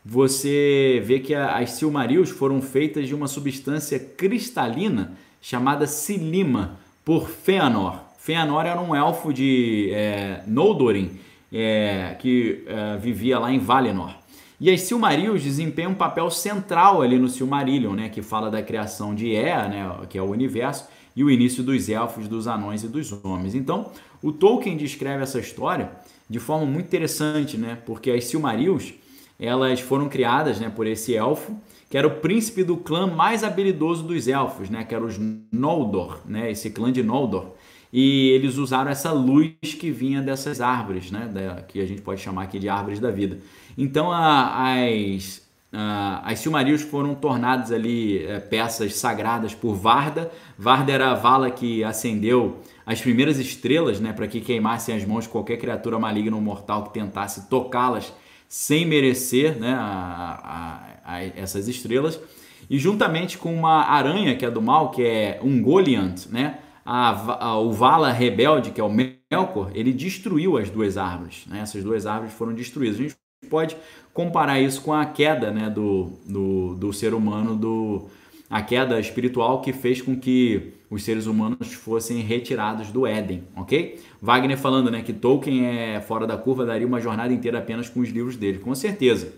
você vê que as Silmarils foram feitas de uma substância cristalina chamada Silima por Fëanor. Fëanor era um elfo de é, Noldorin é, que é, vivia lá em Valinor. E as Silmarils desempenham um papel central ali no Silmarillion, né, que fala da criação de Ea, né, que é o universo, e o início dos elfos, dos anões e dos homens. Então, o Tolkien descreve essa história de forma muito interessante, né, porque as Silmarils elas foram criadas né, por esse elfo, que era o príncipe do clã mais habilidoso dos elfos, né, que era os Noldor, né, esse clã de Noldor. E eles usaram essa luz que vinha dessas árvores, né, da, que a gente pode chamar aqui de árvores da vida. Então a, as, a, as Silmarils foram tornadas ali é, peças sagradas por Varda. Varda era a vala que acendeu as primeiras estrelas, né, para que queimassem as mãos de qualquer criatura maligna ou mortal que tentasse tocá-las sem merecer né, a, a, a essas estrelas. E juntamente com uma aranha que é do mal, que é um Goliant, né, a, o Vala rebelde, que é o Melkor, ele destruiu as duas árvores. Né? Essas duas árvores foram destruídas. A gente pode comparar isso com a queda né, do, do, do ser humano, do, a queda espiritual que fez com que os seres humanos fossem retirados do Éden, ok? Wagner falando né, que Tolkien é fora da curva, daria uma jornada inteira apenas com os livros dele, com certeza.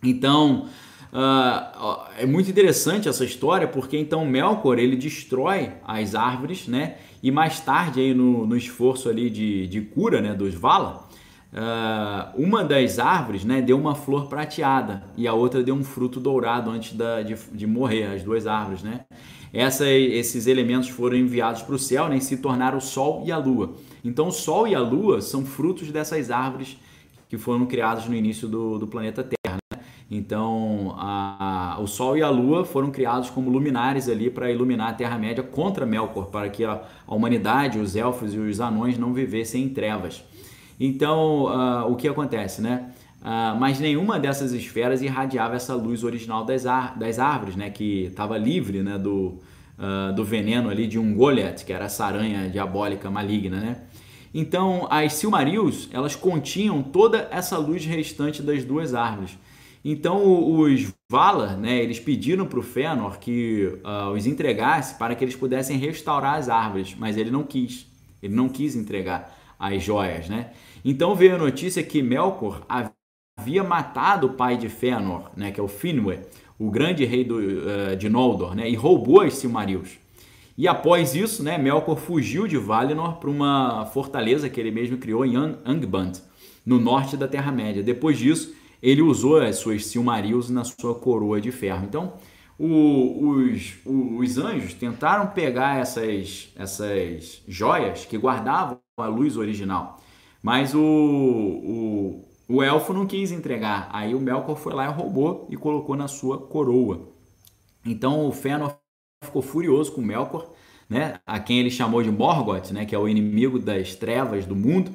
Então, uh, é muito interessante essa história, porque então Melkor ele destrói as árvores, né? E mais tarde, aí no, no esforço ali de, de cura né, dos Vala, Uh, uma das árvores né, deu uma flor prateada e a outra deu um fruto dourado antes da, de, de morrer, as duas árvores. Né? Essa, esses elementos foram enviados para o céu né, e se tornaram o Sol e a Lua. Então, o Sol e a Lua são frutos dessas árvores que foram criadas no início do, do planeta Terra. Então, a, a, o Sol e a Lua foram criados como luminares ali para iluminar a Terra-média contra Melkor, para que a, a humanidade, os elfos e os anões não vivessem em trevas. Então, uh, o que acontece, né? Uh, mas nenhuma dessas esferas irradiava essa luz original das, das árvores, né? Que estava livre, né? Do, uh, do veneno ali de um Goliath, que era essa aranha diabólica maligna, né? Então, as Silmarils, elas continham toda essa luz restante das duas árvores. Então os Valar, né, eles pediram para o Fëanor que uh, os entregasse para que eles pudessem restaurar as árvores, mas ele não quis. Ele não quis entregar as joias, né? Então veio a notícia que Melkor havia matado o pai de Fëanor, né, que é o Finwë, o grande rei do, uh, de Noldor, né, e roubou as Silmarils. E após isso, né, Melkor fugiu de Valinor para uma fortaleza que ele mesmo criou em Angband, no norte da Terra-média. Depois disso, ele usou as suas Silmarils na sua coroa de ferro. Então, o, os, os anjos tentaram pegar essas, essas joias que guardavam a luz original, mas o, o, o elfo não quis entregar. Aí o Melkor foi lá e roubou e colocou na sua coroa. Então o Fëanor ficou furioso com Melkor, né, a quem ele chamou de Morgoth, né, que é o inimigo das trevas do mundo,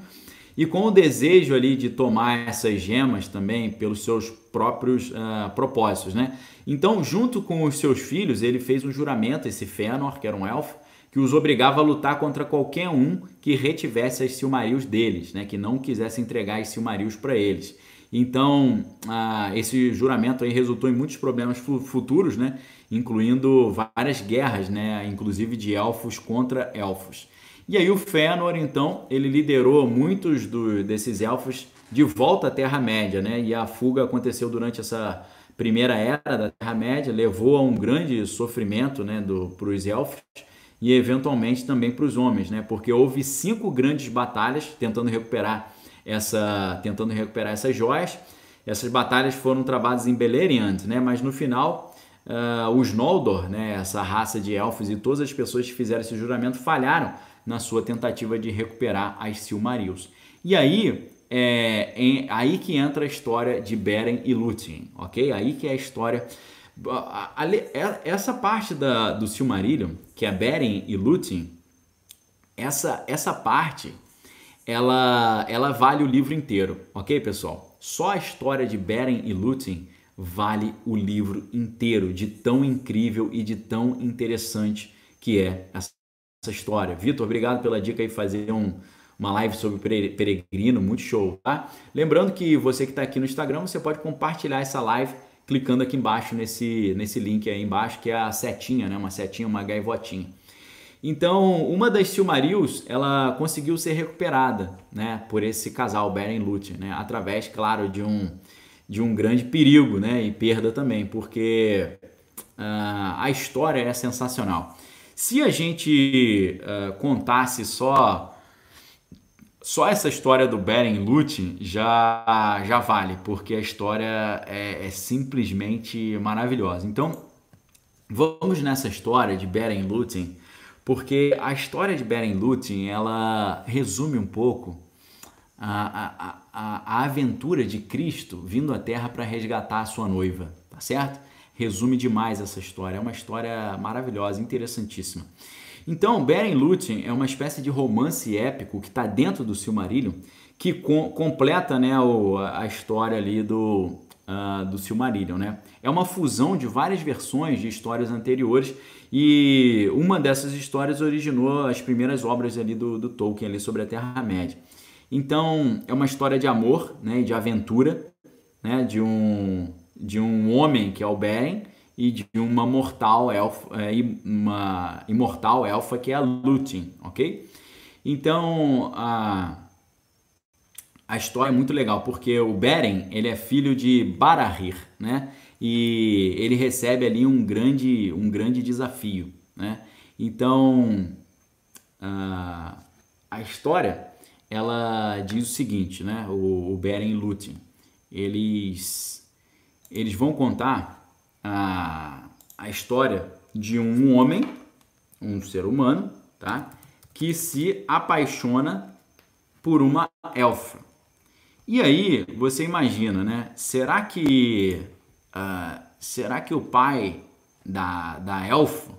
e com o desejo ali de tomar essas gemas também pelos seus próprios uh, propósitos, né? Então, junto com os seus filhos, ele fez um juramento, esse Fëanor, que era um elfo, que os obrigava a lutar contra qualquer um que retivesse as Silmarils deles, né? Que não quisesse entregar as Silmarils para eles. Então, uh, esse juramento aí resultou em muitos problemas futuros, né? incluindo várias guerras, né? inclusive de elfos contra elfos. E aí o Fëanor, então, ele liderou muitos do, desses elfos de volta à Terra-média, né? E a fuga aconteceu durante essa primeira era da Terra-média, levou a um grande sofrimento, né, para os elfos e eventualmente também para os homens, né? Porque houve cinco grandes batalhas tentando recuperar essa, tentando recuperar essas joias. Essas batalhas foram travadas em Beleriand, né? Mas no final uh, os Noldor, né, essa raça de elfos e todas as pessoas que fizeram esse juramento falharam na sua tentativa de recuperar as Silmarils. E aí é, aí que entra a história de Beren e Lúthien, ok? Aí que é a história é, essa parte da, do Silmarillion, que é Beren e Lúthien, essa, essa parte ela, ela vale o livro inteiro, ok, pessoal? Só a história de Beren e Lúthien vale o livro inteiro, de tão incrível e de tão interessante que é essa história. Vitor, obrigado pela dica aí fazer um, uma live sobre peregrino, muito show, tá? Lembrando que você que está aqui no Instagram, você pode compartilhar essa live clicando aqui embaixo nesse, nesse link aí embaixo, que é a setinha, né? Uma setinha, uma gaivotinha. Então, uma das Silmarils, ela conseguiu ser recuperada, né? Por esse casal, Beren e Lúthien, né? Através, claro, de um de um grande perigo né, e perda também, porque uh, a história é sensacional. Se a gente uh, contasse só só essa história do Beren Lúthien já, já vale, porque a história é, é, simplesmente maravilhosa. Então, vamos nessa história de Beren Lúthien, porque a história de Beren Lúthien, ela resume um pouco a, a, a aventura de Cristo vindo à Terra para resgatar a sua noiva, tá certo? Resume demais essa história, é uma história maravilhosa, interessantíssima. Então, Beren Lúthien é uma espécie de romance épico que está dentro do Silmarillion, que com, completa né, o, a história ali do, uh, do Silmarillion. Né? É uma fusão de várias versões de histórias anteriores e uma dessas histórias originou as primeiras obras ali do, do Tolkien ali sobre a Terra-média. Então, é uma história de amor, né, de aventura, né, de um de um homem que é o Beren e de uma mortal elfa, é, uma imortal elfa que é a Lúthien, ok? Então, a a história é muito legal porque o Beren ele é filho de Barahir, né? E ele recebe ali um grande um grande desafio, né? Então, a, a história ela diz o seguinte, né? O, o Beren Lúthien, eles eles vão contar a, a história de um homem, um ser humano, tá? Que se apaixona por uma elfa. E aí você imagina, né? Será que uh, será que o pai da, da elfa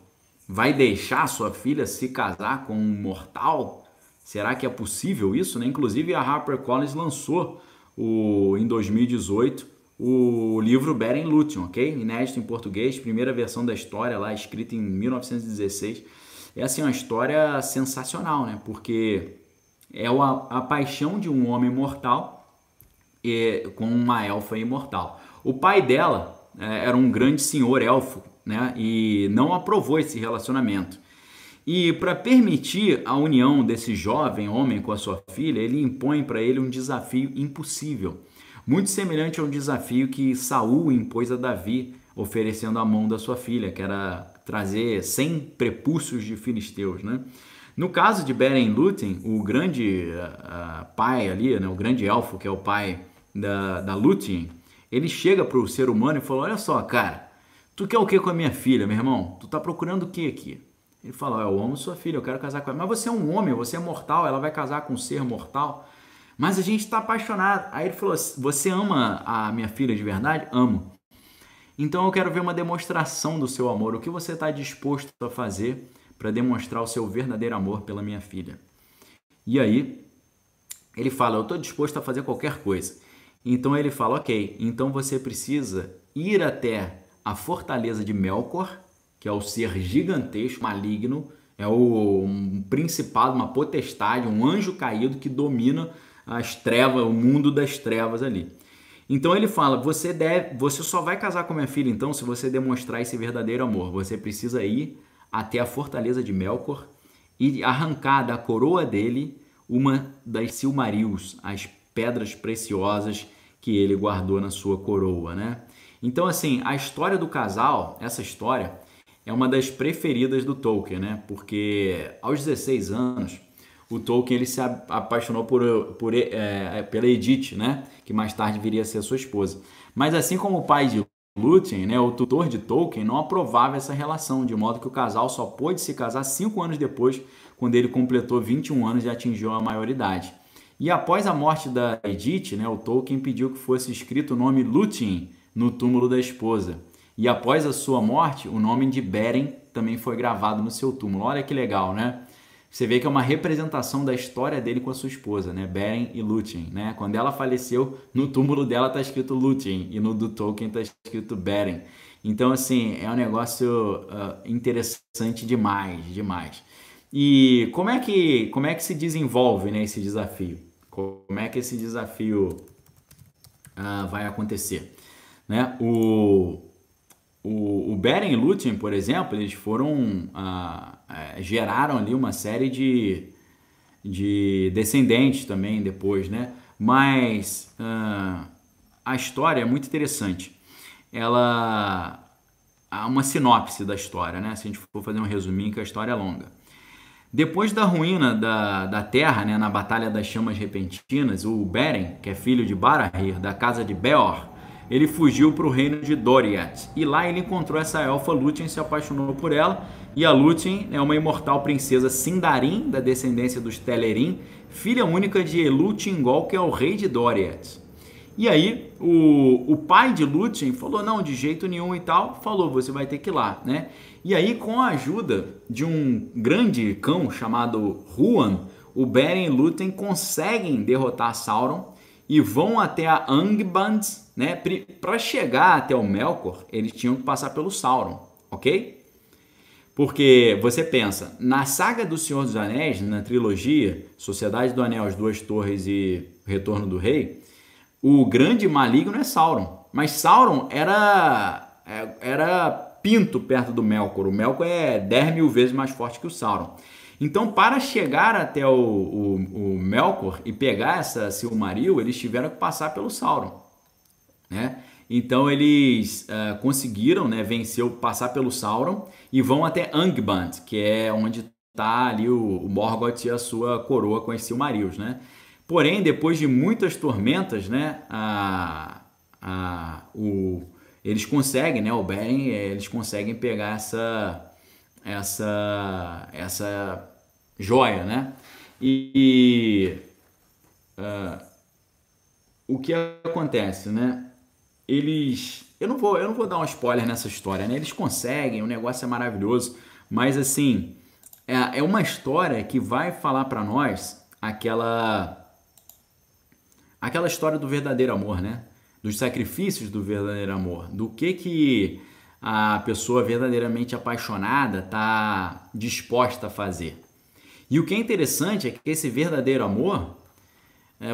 vai deixar sua filha se casar com um mortal? Será que é possível isso? Né? Inclusive a HarperCollins lançou o, em 2018 o livro Beren Lúthien, ok? Inédito em português, primeira versão da história lá, escrita em 1916. É assim uma história sensacional, né? Porque é a, a paixão de um homem mortal e, com uma elfa imortal. O pai dela é, era um grande senhor elfo, né? E não aprovou esse relacionamento. E para permitir a união desse jovem homem com a sua filha, ele impõe para ele um desafio impossível, muito semelhante ao desafio que Saul impôs a Davi, oferecendo a mão da sua filha, que era trazer 100 prepúcios de filisteus, né? No caso de Beren Lúthien, o grande uh, pai ali, né, o grande elfo, que é o pai da, da Lúthien, ele chega para o ser humano e fala: Olha só, cara, tu quer o que com a minha filha, meu irmão? Tu tá procurando o que aqui? Ele fala: Eu amo sua filha, eu quero casar com ela. Mas você é um homem, você é mortal, ela vai casar com um ser mortal. Mas a gente está apaixonado. Aí ele falou: Você ama a minha filha de verdade? Amo. Então eu quero ver uma demonstração do seu amor. O que você está disposto a fazer para demonstrar o seu verdadeiro amor pela minha filha? E aí ele fala: Eu estou disposto a fazer qualquer coisa. Então ele fala: Ok, então você precisa ir até a fortaleza de Melkor, que é o ser gigantesco, maligno, é o um principado, uma potestade, um anjo caído que domina as trevas, o mundo das trevas ali. Então ele fala: você deve, você só vai casar com minha filha então se você demonstrar esse verdadeiro amor. Você precisa ir até a fortaleza de Melkor e arrancar da coroa dele uma das Silmarils, as pedras preciosas que ele guardou na sua coroa, né? Então assim, a história do casal, essa história é uma das preferidas do Tolkien, né? Porque aos 16 anos o Tolkien ele se apaixonou por, por é, pela Edith, né? Que mais tarde viria a ser sua esposa. Mas assim como o pai de Lúthien, né, o tutor de Tolkien, não aprovava essa relação, de modo que o casal só pôde se casar cinco anos depois, quando ele completou 21 anos e atingiu a maioridade. E após a morte da Edith, né, o Tolkien pediu que fosse escrito o nome Lúthien no túmulo da esposa. E após a sua morte, o nome de Beren também foi gravado no seu túmulo. Olha que legal, né? Você vê que é uma representação da história dele com a sua esposa, né? Beren e Lúthien, né? Quando ela faleceu, no túmulo dela tá escrito Lúthien e no do Tolkien tá escrito Beren. Então, assim, é um negócio uh, interessante demais, demais. E como é que como é que se desenvolve né, esse desafio? Como é que esse desafio uh, vai acontecer? Né? O, o, o Beren e Lúthien, por exemplo, eles foram ah, é, geraram ali uma série de, de descendentes também depois, né? Mas ah, a história é muito interessante. Ela há uma sinopse da história, né? Se a gente for fazer um resuminho, que a história é longa. Depois da ruína da, da terra, né, na Batalha das Chamas Repentinas, o Beren, que é filho de Barahir, da casa de Beor, ele fugiu para o reino de Doriath. E lá ele encontrou essa elfa Lúthien, se apaixonou por ela. E a Lúthien é uma imortal princesa Sindarin, da descendência dos Telerin, filha única de Elúthien-Gol, que é o rei de Doriath. E aí o, o pai de Lúthien falou, não, de jeito nenhum e tal, falou, você vai ter que ir lá, né? E aí com a ajuda de um grande cão chamado Huan, o Beren e Lúthien conseguem derrotar Sauron e vão até a Angband, né? Para chegar até o Melkor, eles tinham que passar pelo Sauron, ok? Porque você pensa, na saga do Senhor dos Anéis, na trilogia Sociedade do Anel, As Duas Torres e Retorno do Rei, o grande maligno é Sauron. Mas Sauron era, é, era pinto perto do Melkor. O Melkor é 10 mil vezes mais forte que o Sauron. Então, para chegar até o, o, o Melkor e pegar essa Silmaril, eles tiveram que passar pelo Sauron. Né? Então eles uh, conseguiram né, passar pelo Sauron e vão até Angband, que é onde está ali o, o, Morgoth e a sua coroa com os Silmarils. Né? Porém, depois de muitas tormentas, né, a, a, o, eles conseguem, né, o Beren, eles conseguem pegar essa, essa, essa joia, né? E, uh, o que acontece, né? Eles, eu não vou, eu não vou dar um spoiler nessa história, né? Eles conseguem, o negócio é maravilhoso, mas assim é, é uma história que vai falar para nós aquela aquela história do verdadeiro amor, né? Dos sacrifícios do verdadeiro amor, do que que a pessoa verdadeiramente apaixonada está disposta a fazer. E o que é interessante é que esse verdadeiro amor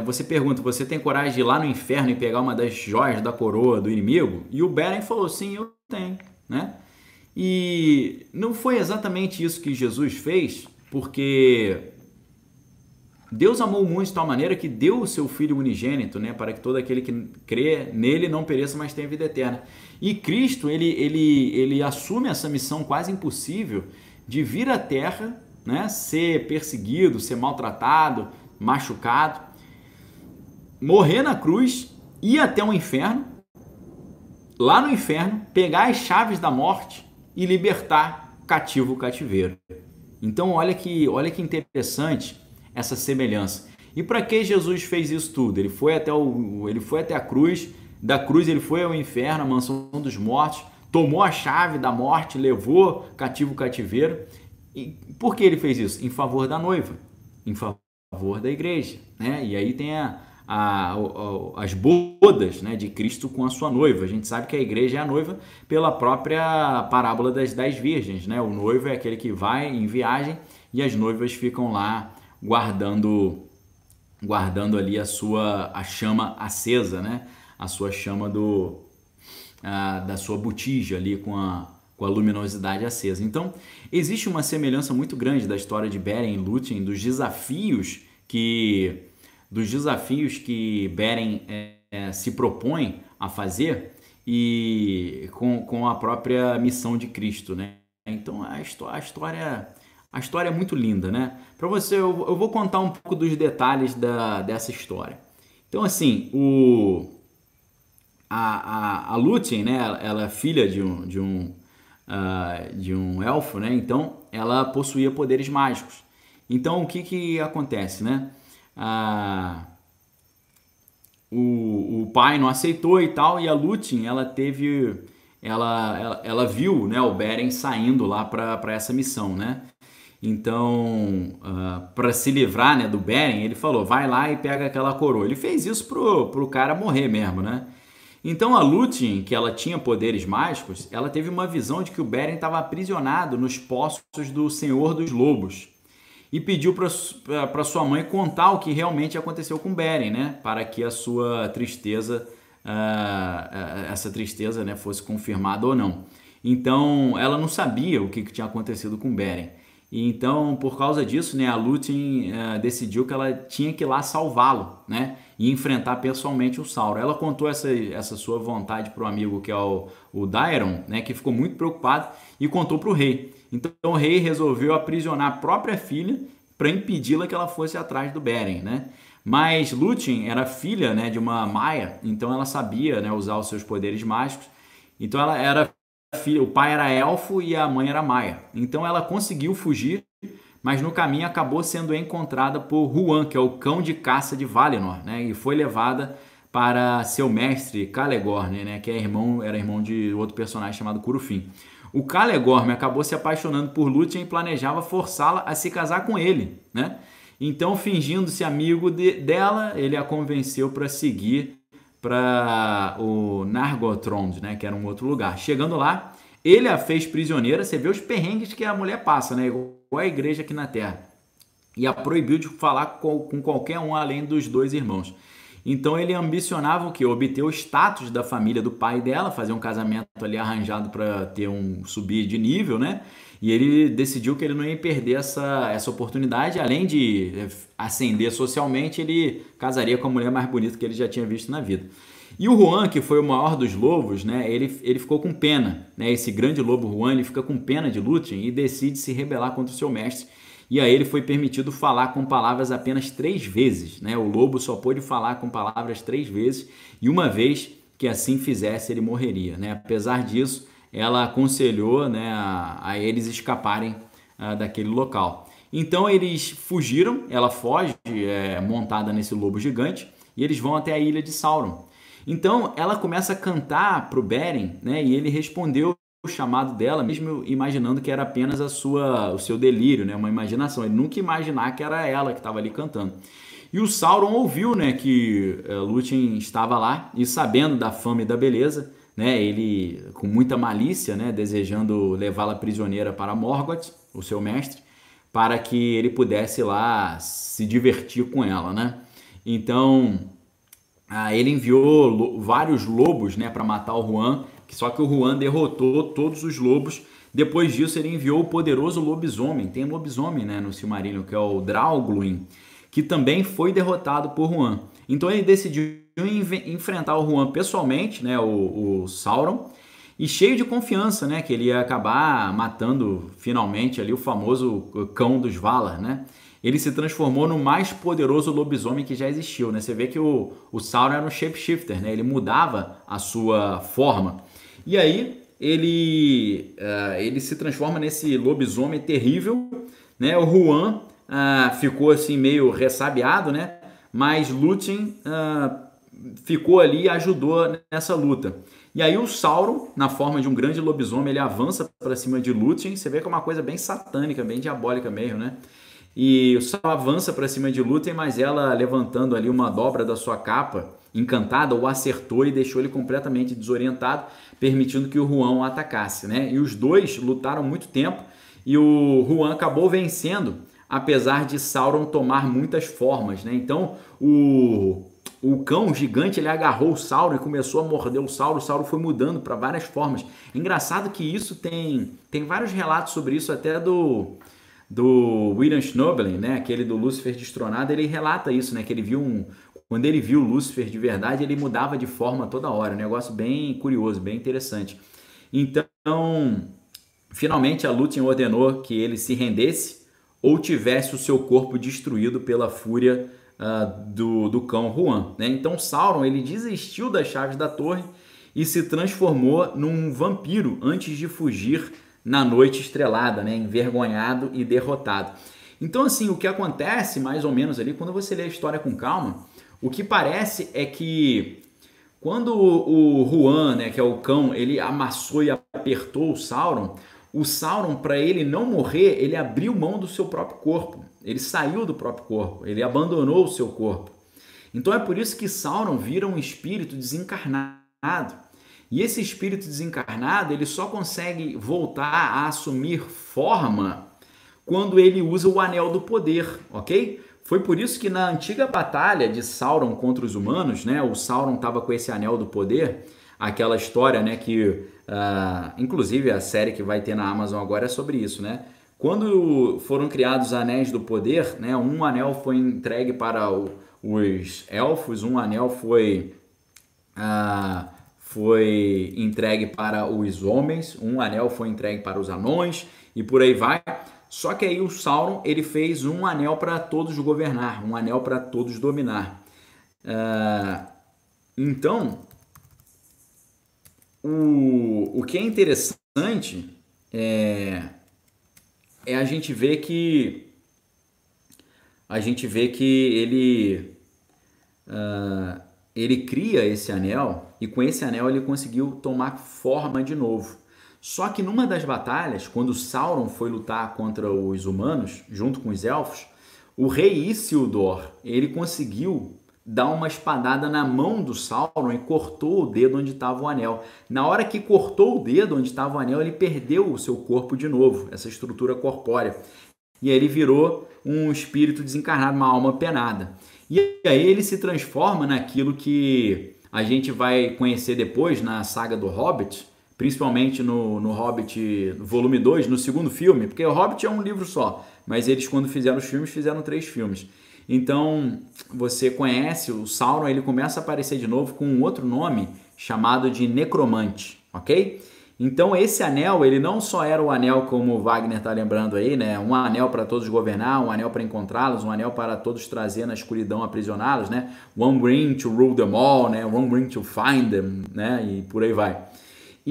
você pergunta, você tem coragem de ir lá no inferno e pegar uma das joias da coroa do inimigo? E o Beren falou, sim, eu tenho, né? E não foi exatamente isso que Jesus fez, porque Deus amou o mundo de tal maneira que deu o seu Filho unigênito, né, para que todo aquele que crê nele não pereça, mas tenha vida eterna. E Cristo, ele, ele, ele assume essa missão quase impossível de vir à Terra, né, ser perseguido, ser maltratado, machucado, morrer na cruz, ir até o inferno, lá no inferno, pegar as chaves da morte e libertar cativo o cativeiro. Então, olha que, olha que interessante essa semelhança. E para que Jesus fez isso tudo? Ele foi até o, ele foi até a cruz, da cruz ele foi ao inferno, a mansão dos mortos, tomou a chave da morte, levou cativo o cativeiro. E por que ele fez isso? Em favor da noiva, em favor da igreja, né? E aí tem a, a, a, as bodas né, de Cristo com a sua noiva. A gente sabe que a igreja é a noiva pela própria parábola das dez virgens. Né? O noivo é aquele que vai em viagem e as noivas ficam lá guardando guardando ali a sua a chama acesa, né? A sua chama do a, da sua botija ali com a com a luminosidade acesa. Então, existe uma semelhança muito grande da história de Beren e Lúthien, dos desafios que dos desafios que Beren é, é, se propõe a fazer e com, com a própria missão de Cristo, né? Então a, a história a história é muito linda, né? Para você, eu, eu, vou contar um pouco dos detalhes da, dessa história. Então, assim, o, a, a, a Lúthien, né? Ela, ela, é filha de um, de, um, uh, de um elfo, né? Então, ela possuía poderes mágicos. Então, o que que acontece, né? O, o pai não aceitou e tal, e a Lúthien, ela teve... Ela, ela, ela viu né, o Beren saindo lá para essa missão, né? Então, ah, para se livrar né, do Beren, ele falou: vai lá e pega aquela coroa. Ele fez isso pro, pro cara morrer mesmo, né? Então a Lúthien, que ela tinha poderes mágicos, ela teve uma visão de que o Beren estava aprisionado nos poços do Senhor dos Lobos e pediu para sua mãe contar o que realmente aconteceu com Beren, né? Para que a sua tristeza, uh, essa tristeza, né, fosse confirmada ou não. Então ela não sabia o que, que tinha acontecido com Beren. E então, por causa disso, né, a Lúthien uh, decidiu que ela tinha que ir lá salvá-lo, né, e enfrentar pessoalmente o Sauron. Ela contou essa, essa sua vontade para o amigo que é o, o Dairon, né, que ficou muito preocupado e contou para o rei. Então o rei resolveu aprisionar a própria filha para impedi-la que ela fosse atrás do Beren, né? Mas Lúthien era filha, né, de uma Maia, então ela sabia, né, usar os seus poderes mágicos. Então ela era filha, o pai era elfo e a mãe era maia. Então ela conseguiu fugir, mas no caminho acabou sendo encontrada por Huan, que é o cão de caça de Valinor, né? E foi levada para seu mestre Calegorn, né? Que é irmão, era irmão de outro personagem chamado Curufin. O Calegorn acabou se apaixonando por Lúthien e planejava forçá-la a se casar com ele, né? Então, fingindo-se amigo de, dela, ele a convenceu para seguir para o Nargothrond, né, que era um outro lugar. Chegando lá, ele a fez prisioneira, você vê os perrengues que a mulher passa, né, igual a igreja aqui na Terra. E a proibiu de falar com, com qualquer um além dos dois irmãos. Então ele ambicionava o que? Obter o status da família do pai dela, fazer um casamento ali arranjado para ter um subir de nível, né? E ele decidiu que ele não ia perder essa, essa oportunidade, além de eh, ascender socialmente, ele casaria com a mulher mais bonita que ele já tinha visto na vida. E o Juan, que foi o maior dos lobos, né, ele, ele ficou com pena. Né, esse grande lobo Juan, ele fica com pena de Lúthien e decide se rebelar contra o seu mestre. E a ele foi permitido falar com palavras apenas três vezes. Né? O lobo só pôde falar com palavras três vezes, e uma vez que assim fizesse, ele morreria. Né? Apesar disso, ela aconselhou né, a, a eles escaparem uh, daquele local. Então eles fugiram, ela foge é, montada nesse lobo gigante e eles vão até a ilha de Sauron. Então ela começa a cantar para o Beren, né? E ele respondeu o chamado dela, mesmo imaginando que era apenas a sua, o seu delírio, né? Uma imaginação. Ele nunca imaginar que era ela que estava ali cantando. E o Sauron ouviu, né, que uh, Lúthien estava lá e sabendo da fama e da beleza, né, ele com muita malícia, né, desejando levá-la prisioneira para Morgoth, o seu mestre, para que ele pudesse lá se divertir com ela, né? Então, ah, ele enviou vários lobos né, para matar o Juan, só que o Juan derrotou todos os lobos. Depois disso, ele enviou o poderoso lobisomem. Tem lobisomem né, no Silmarillion, que é o Draugluin, que também foi derrotado por Juan. Então ele decidiu enfrentar o Juan pessoalmente, né, o, o Sauron, e cheio de confiança, né, que ele ia acabar matando finalmente ali o famoso cão dos Valar, né? Ele se transformou no mais poderoso lobisomem que já existiu, né? Você vê que o, o Sauron era um shapeshifter, né? Ele mudava a sua forma. E aí ele, uh, ele se transforma nesse lobisomem terrível, né? O Juan uh, ficou assim meio ressabiado, né? Mas Lúthien uh, ficou ali e ajudou nessa luta. E aí o Sauron, na forma de um grande lobisomem, ele avança para cima de Lúthien. Você vê que é uma coisa bem satânica, bem diabólica mesmo, né? E o Sauron avança para cima de Lúthien, mas ela levantando ali uma dobra da sua capa, encantada, o acertou e deixou ele completamente desorientado, permitindo que o Juan o atacasse, né? E os dois lutaram muito tempo e o Juan acabou vencendo, apesar de Sauron tomar muitas formas, né? Então, o o cão gigante ele agarrou o Sauron e começou a morder o Sauron. O Sauron foi mudando para várias formas. Engraçado que isso tem tem vários relatos sobre isso até do do William Schnoebelen, né, aquele do Lúcifer destronado, ele relata isso, né, que ele viu um quando ele viu Lúcifer de verdade, ele mudava de forma toda hora, um negócio bem curioso, bem interessante. Então, finalmente a Lúthien ordenou que ele se rendesse ou tivesse o seu corpo destruído pela fúria uh, do, do cão Juan. Né? Então Sauron ele desistiu das chaves da torre e se transformou num vampiro antes de fugir na noite estrelada, né? envergonhado e derrotado. Então, assim, o que acontece mais ou menos ali, quando você lê a história com calma, o que parece é que quando o Juan, né, que é o cão, ele amassou e apertou o Sauron, o Sauron, para ele não morrer, ele abriu mão do seu próprio corpo. Ele saiu do próprio corpo, ele abandonou o seu corpo. Então é por isso que Sauron vira um espírito desencarnado. E esse espírito desencarnado, ele só consegue voltar a assumir forma quando ele usa o anel do poder, ok? Foi por isso que na antiga batalha de Sauron contra os humanos, né, o Sauron estava com esse anel do poder, aquela história, né, que uh, inclusive a série que vai ter na Amazon agora é sobre isso, né? Quando foram criados os anéis do poder, né, um anel foi entregue para o, os elfos, um anel foi uh, foi entregue para os homens, um anel foi entregue para os anões e por aí vai. Só que aí o Sauron ele fez um anel para todos governar, um anel para todos dominar. Uh, então, o, o que é interessante é, é a gente ver que a gente vê que ele uh, ele cria esse anel e com esse anel ele conseguiu tomar forma de novo. Só que numa das batalhas, quando Sauron foi lutar contra os humanos, junto com os elfos, o rei Isildur, ele conseguiu dar uma espadada na mão do Sauron e cortou o dedo onde estava o anel. Na hora que cortou o dedo onde estava o anel, ele perdeu o seu corpo de novo, essa estrutura corpórea. E aí ele virou um espírito desencarnado, uma alma penada. E aí ele se transforma naquilo que a gente vai conhecer depois na saga do Hobbit, principalmente no, no Hobbit volume 2, no segundo filme, porque o Hobbit é um livro só, mas eles quando fizeram os filmes, fizeram três filmes. Então, você conhece o Sauron, ele começa a aparecer de novo com um outro nome chamado de Necromante, ok? Então esse anel, ele não só era o anel como o Wagner está lembrando aí, né? Um anel para todos governar, um anel para encontrá-los, um anel para todos trazer na escuridão aprisioná-los, né? One ring to rule them all, né? One ring to find them, né? E por aí vai.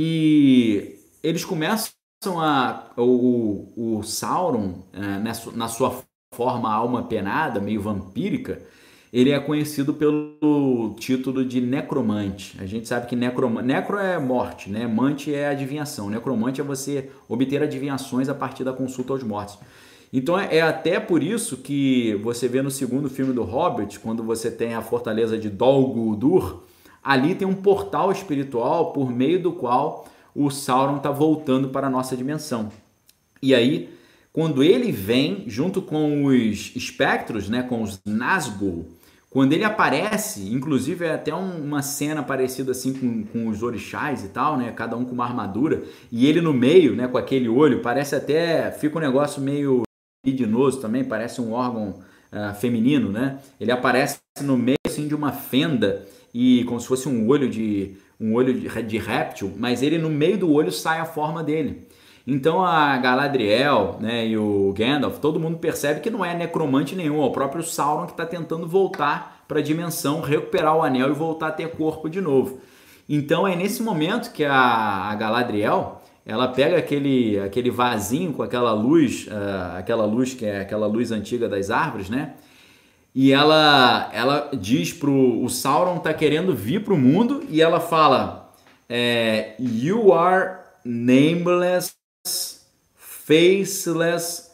E eles começam a o, o Sauron é, na sua forma alma penada, meio vampírica, ele é conhecido pelo título de necromante. A gente sabe que necromante, necro é morte, né? Mante é adivinhação. Necromante é você obter adivinhações a partir da consulta aos mortos. Então é, é até por isso que você vê no segundo filme do Hobbit, quando você tem a fortaleza de Dol Guldur, ali tem um portal espiritual por meio do qual o Sauron está voltando para a nossa dimensão. E aí, quando ele vem junto com os espectros, né, com os Nazgûl, Quando ele aparece, inclusive é até um, uma cena parecida assim com, com os orixás e tal, né? Cada um com uma armadura. E ele no meio, né? Com aquele olho, parece até. Fica um negócio meio libidinoso também, parece um órgão uh, feminino, né? Ele aparece no meio assim de uma fenda e como se fosse um olho de um olho de, de réptil, mas ele no meio do olho sai a forma dele. Então a Galadriel né, e o Gandalf, todo mundo percebe que não é necromante nenhum, é o próprio Sauron que está tentando voltar para a dimensão, recuperar o anel e voltar a ter corpo de novo. Então é nesse momento que a, a Galadriel ela pega aquele, aquele vasinho com aquela luz, uh, aquela luz que é aquela luz antiga das árvores, né? E ela, ela diz pro o Sauron tá querendo vir pro mundo e ela fala, é, "You are nameless faceless,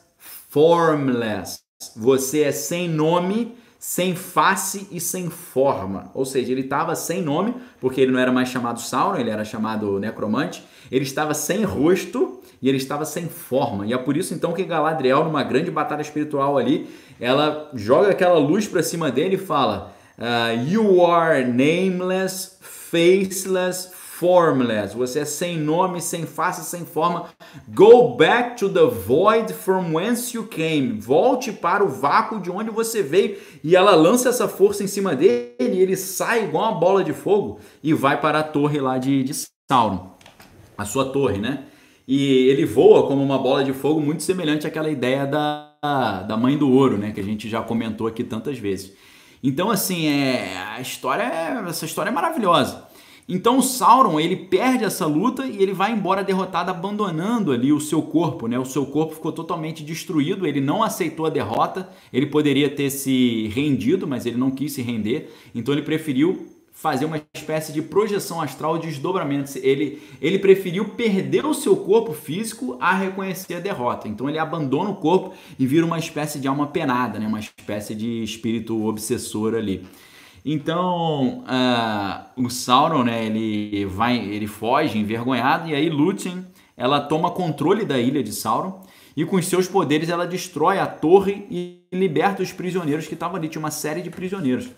formless. Você é sem nome, sem face e sem forma. Ou seja, ele estava sem nome, porque ele não era mais chamado Sauron, ele era chamado Necromante. Ele estava sem rosto e ele estava sem forma. E é por isso então que Galadriel, numa grande batalha espiritual ali, ela joga aquela luz para cima dele e fala: uh, You are nameless, faceless, formless. Você é sem nome, sem face, sem forma. Go back to the void from whence you came. Volte para o vácuo de onde você veio. E ela lança essa força em cima dele e ele sai igual uma bola de fogo e vai para a torre lá de, de Sauron. A sua torre, né? E ele voa como uma bola de fogo muito semelhante àquela ideia da, da mãe do ouro, né? Que a gente já comentou aqui tantas vezes. Então, assim, é, a história, é, essa história é maravilhosa. Então Sauron ele perde essa luta e ele vai embora derrotado, abandonando ali o seu corpo, né? O seu corpo ficou totalmente destruído. Ele não aceitou a derrota. Ele poderia ter se rendido, mas ele não quis se render. Então ele preferiu fazer uma espécie de projeção astral de desdobramento. Ele, ele preferiu perder o seu corpo físico a reconhecer a derrota. Então ele abandona o corpo e vira uma espécie de alma penada, né? Uma espécie de espírito obsessor ali. Então, uh, o Sauron, né, ele vai, ele foge envergonhado e aí Lúthien, ela toma controle da ilha de Sauron e com os seus poderes ela destrói a torre e liberta os prisioneiros que estavam ali, tinha uma série de prisioneiros.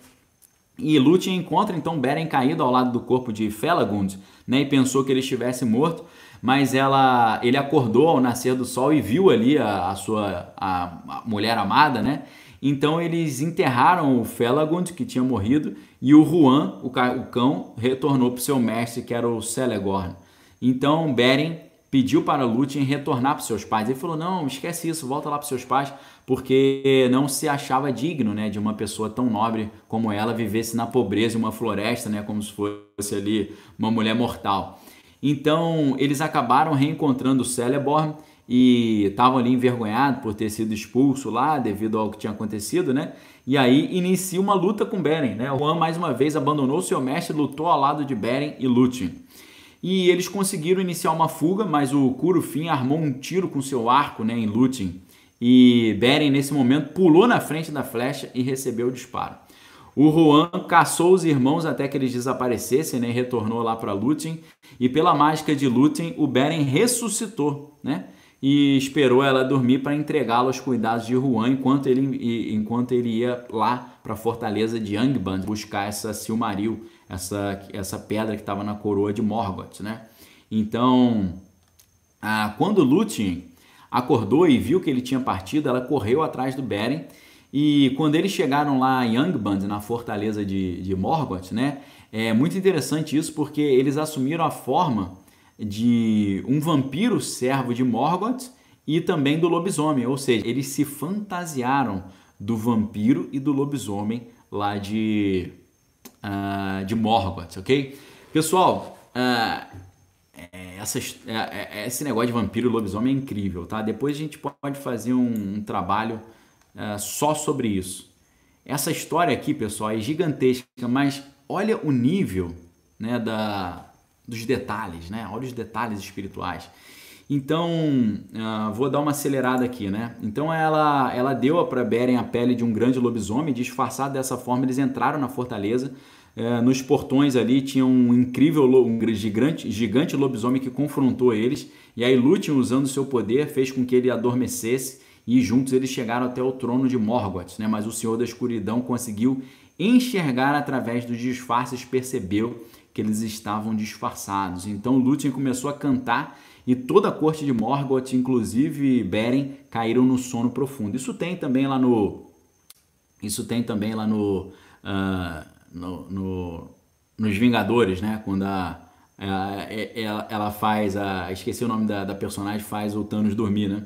E Lúthien encontra então Beren caído ao lado do corpo de Felagund, né, e pensou que ele estivesse morto, mas ela, ele acordou ao nascer do sol e viu ali a, a sua a, a mulher amada, né? Então eles enterraram o Felagund, que tinha morrido, e o Juan, o cão, retornou para o seu mestre, que era o Celegorn. Então Beren pediu para Lúthien retornar para seus pais. Ele falou: Não, esquece isso, volta lá para seus pais, porque não se achava digno né, de uma pessoa tão nobre como ela vivesse na pobreza em uma floresta, né, como se fosse ali uma mulher mortal. Então eles acabaram reencontrando Celeborn e estavam ali envergonhados por ter sido expulso lá devido ao que tinha acontecido, né? E aí inicia uma luta com Beren, né? Juan mais uma vez abandonou seu mestre, lutou ao lado de Beren e Lúthien. E eles conseguiram iniciar uma fuga, mas o Curufin armou um tiro com seu arco, né, em Lúthien. E Beren nesse momento pulou na frente da flecha e recebeu o disparo. O Juan caçou os irmãos até que eles desaparecessem, né? E retornou lá para Lúthien. E pela mágica de Lúthien, o Beren ressuscitou, né? e esperou ela dormir para entregá-lo aos cuidados de Juan enquanto ele, enquanto ele ia lá para a fortaleza de Angband buscar essa Silmaril, essa, essa pedra que estava na coroa de Morgoth, né? Então, ah, quando Lúthien acordou e viu que ele tinha partido, ela correu atrás do Beren e quando eles chegaram lá em Angband, na fortaleza de, de Morgoth, né? É muito interessante isso porque eles assumiram a forma de um vampiro servo de Morgoth e também do lobisomem, ou seja, eles se fantasiaram do vampiro e do lobisomem lá de, uh, de Morgoth, ok? Pessoal, uh, essa, uh, esse negócio de vampiro e lobisomem é incrível, tá? Depois a gente pode fazer um, um trabalho só sobre isso. Essa história aqui, pessoal, é gigantesca, mas olha o nível né, da, dos detalhes, né? Olha os detalhes espirituais. Então, uh, vou dar uma acelerada aqui, né? Então, ela, ela deu para Beren a pele de um grande lobisomem, disfarçado dessa forma, eles entraram na fortaleza. Uh, nos portões ali tinha um incrível, um gigante, gigante lobisomem que confrontou eles. E aí, Lúthien, usando seu poder, fez com que ele adormecesse e juntos eles chegaram até o trono de Morgoth, né? Mas o Senhor da Escuridão conseguiu enxergar através dos disfarces, percebeu que eles estavam disfarçados. Então Lúthien começou a cantar e toda a corte de Morgoth, inclusive Beren, caíram no sono profundo. Isso tem também lá no. Isso tem também lá no. Uh, no, no, nos Vingadores, né? Quando a, a, ela, ela, faz a. Esqueci o nome da, da personagem, faz o Thanos dormir, né?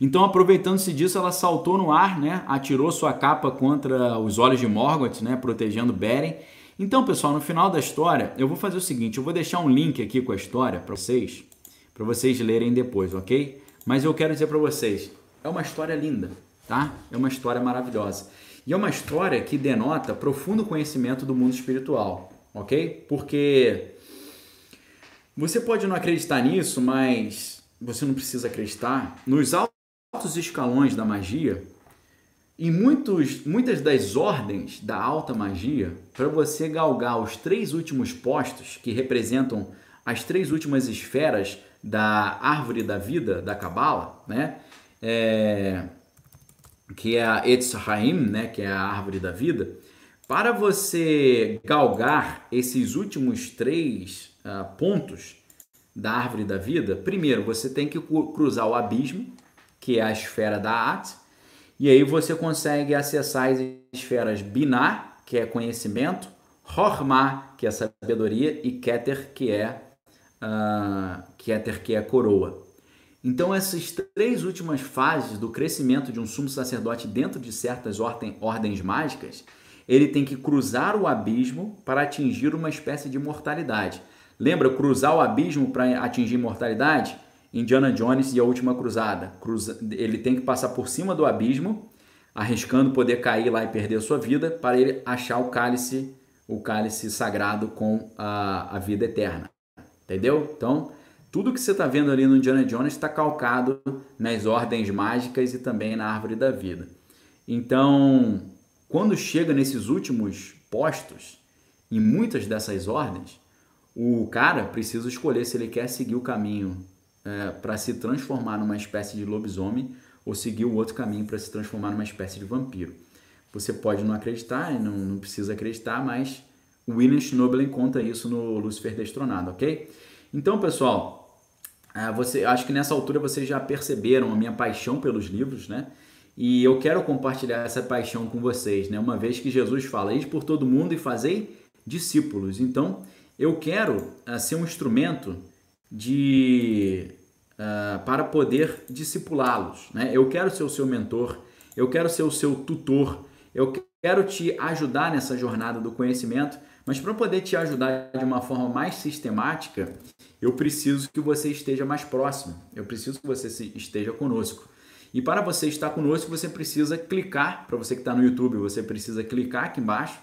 Então, aproveitando-se disso, ela saltou no ar, né? Atirou sua capa contra os olhos de Morgoth, né? Protegendo Beren. Então, pessoal, no final da história, eu vou fazer o seguinte: eu vou deixar um link aqui com a história para vocês, para vocês lerem depois, ok? Mas eu quero dizer para vocês, é uma história linda, tá? É uma história maravilhosa. E é uma história que denota profundo conhecimento do mundo espiritual, ok? Porque você pode não acreditar nisso, mas você não precisa acreditar. Nos altos escalões da magia, em muitos, muitas das ordens da alta magia, para você galgar os três últimos postos, que representam as três últimas esferas da árvore da vida da Cabala, né? É, que é a Etz Haim, né? que é a árvore da vida. Para você galgar esses últimos três uh, pontos da árvore da vida, primeiro você tem que cruzar o abismo, que é a esfera da At, e aí você consegue acessar as esferas Binah, que é conhecimento, Hormah, que é sabedoria, e Keter, que é uh, Keter, que é coroa. Então essas três últimas fases do crescimento de um sumo sacerdote dentro de certas ordem, ordens mágicas, ele tem que cruzar o abismo para atingir uma espécie de mortalidade. Lembra cruzar o abismo para atingir mortalidade? Indiana Jones e a Última Cruzada. Cruza... Ele tem que passar por cima do abismo, arriscando poder cair lá e perder a sua vida, para ele achar o cálice, o cálice sagrado com a, a vida eterna. Entendeu? Então, tudo que você está vendo ali no Indiana Jones está calcado nas ordens mágicas e também na árvore da vida. Então, quando chega nesses últimos postos, em muitas dessas ordens, o cara precisa escolher se ele quer seguir o caminho é, para se transformar numa espécie de lobisomem ou seguir o outro caminho para se transformar numa espécie de vampiro. Você pode não acreditar, não, não precisa acreditar, mas William Schnobelen conta isso no Lúcifer Destronado, ok? Então, pessoal, você, acho que nessa altura vocês já perceberam a minha paixão pelos livros, né? E eu quero compartilhar essa paixão com vocês, né? Uma vez que Jesus fala, ide por todo mundo e fazei discípulos. Então, eu quero uh, ser um instrumento de uh, para poder discipulá-los. Né? Eu quero ser o seu mentor, eu quero ser o seu tutor, eu quero te ajudar nessa jornada do conhecimento, mas para poder te ajudar de uma forma mais sistemática, eu preciso que você esteja mais próximo, eu preciso que você esteja conosco. E para você estar conosco, você precisa clicar, para você que está no YouTube, você precisa clicar aqui embaixo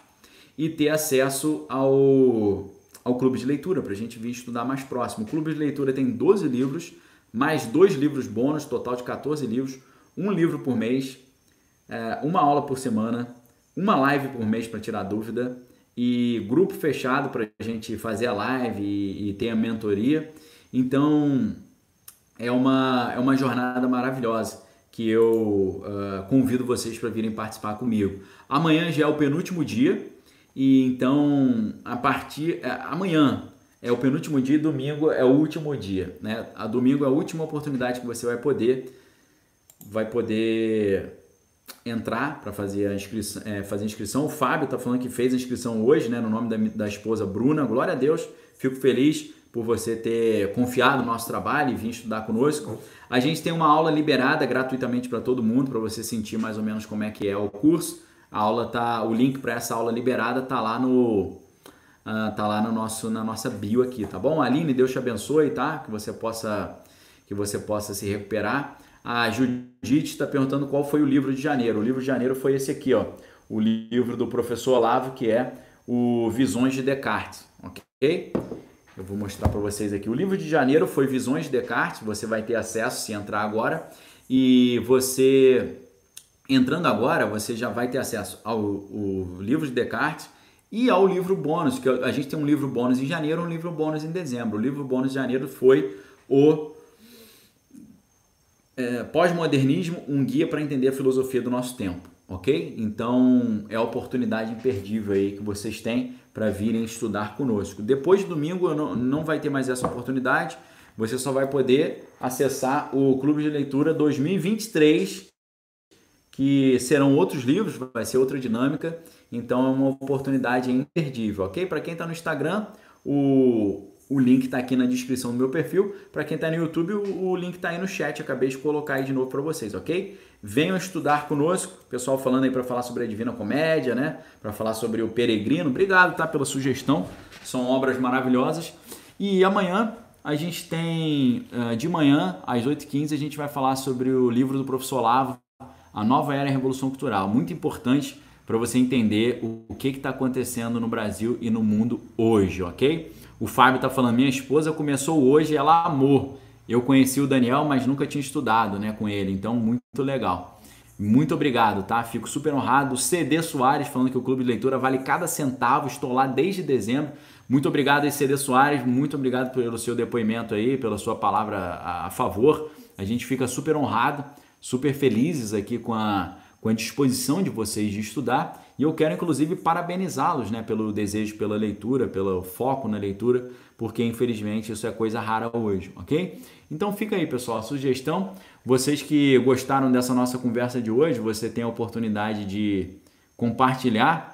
e ter acesso ao ao clube de leitura, para a gente vir estudar mais próximo. O clube de leitura tem 12 livros, mais dois livros bônus, total de 14 livros, um livro por mês, é, uma aula por semana, uma live por mês para tirar dúvida e grupo fechado para a gente fazer a live e, e ter a mentoria. Então é uma, é uma jornada maravilhosa que eu uh, convido vocês para virem participar comigo. Amanhã já é o penúltimo dia e então, a partir é, amanhã é o penúltimo dia, domingo é o último dia, né? A domingo é a última oportunidade que você vai poder vai poder entrar para fazer a inscrição, é, fazer a inscrição. O Fábio está falando que fez a inscrição hoje, né, no nome da, da esposa Bruna. Glória a Deus. Fico feliz por você ter confiado no nosso trabalho e vir estudar conosco. A gente tem uma aula liberada gratuitamente para todo mundo, para você sentir mais ou menos como é que é o curso. A aula tá, o link para essa aula liberada tá lá no uh, tá lá no nosso na nossa bio aqui, tá bom? Aline, Deus te abençoe, tá? Que você possa que você possa se recuperar. A Judite está perguntando qual foi o livro de janeiro. O livro de janeiro foi esse aqui, ó. O livro do professor Olavo, que é o Visões de Descartes, ok? Eu vou mostrar para vocês aqui. O livro de janeiro foi Visões de Descartes. Você vai ter acesso se entrar agora. E você Entrando agora, você já vai ter acesso ao, ao livro de Descartes e ao livro bônus, que a gente tem um livro bônus em janeiro um livro bônus em dezembro. O livro bônus de janeiro foi o é, Pós-Modernismo, um guia para entender a filosofia do nosso tempo. ok? Então é a oportunidade imperdível aí que vocês têm para virem estudar conosco. Depois de domingo não, não vai ter mais essa oportunidade, você só vai poder acessar o Clube de Leitura 2023, que serão outros livros, vai ser outra dinâmica, então é uma oportunidade imperdível, ok? Para quem está no Instagram, o, o link está aqui na descrição do meu perfil. Para quem está no YouTube, o, o link está aí no chat. Acabei de colocar aí de novo para vocês, ok? Venham estudar conosco. Pessoal falando aí para falar sobre a Divina Comédia, né? Para falar sobre o Peregrino. Obrigado, tá? Pela sugestão. São obras maravilhosas. E amanhã a gente tem, eh, de manhã, às 8h15, a gente vai falar sobre o livro do professor Olavo, A Nova Era e a Revolução Cultural. Muito importante para você entender o que está acontecendo no Brasil e no mundo hoje, ok? O Fábio está falando, minha esposa começou hoje, ela amou. Eu conheci o Daniel, mas nunca tinha estudado né, com ele, então muito legal. Muito obrigado, tá? Fico super honrado. CD Soares falando que o Clube de Leitura vale cada centavo, estou lá desde dezembro. Muito obrigado CD Soares, muito obrigado pelo seu depoimento aí, pela sua palavra a favor. A gente fica super honrado, super felizes aqui com a, com a disposição de vocês de estudar. E eu quero inclusive parabenizá-los né, pelo desejo pela leitura, pelo foco na leitura, porque infelizmente isso é coisa rara hoje, ok? Então fica aí, pessoal, a sugestão. Vocês que gostaram dessa nossa conversa de hoje, você tem a oportunidade de compartilhar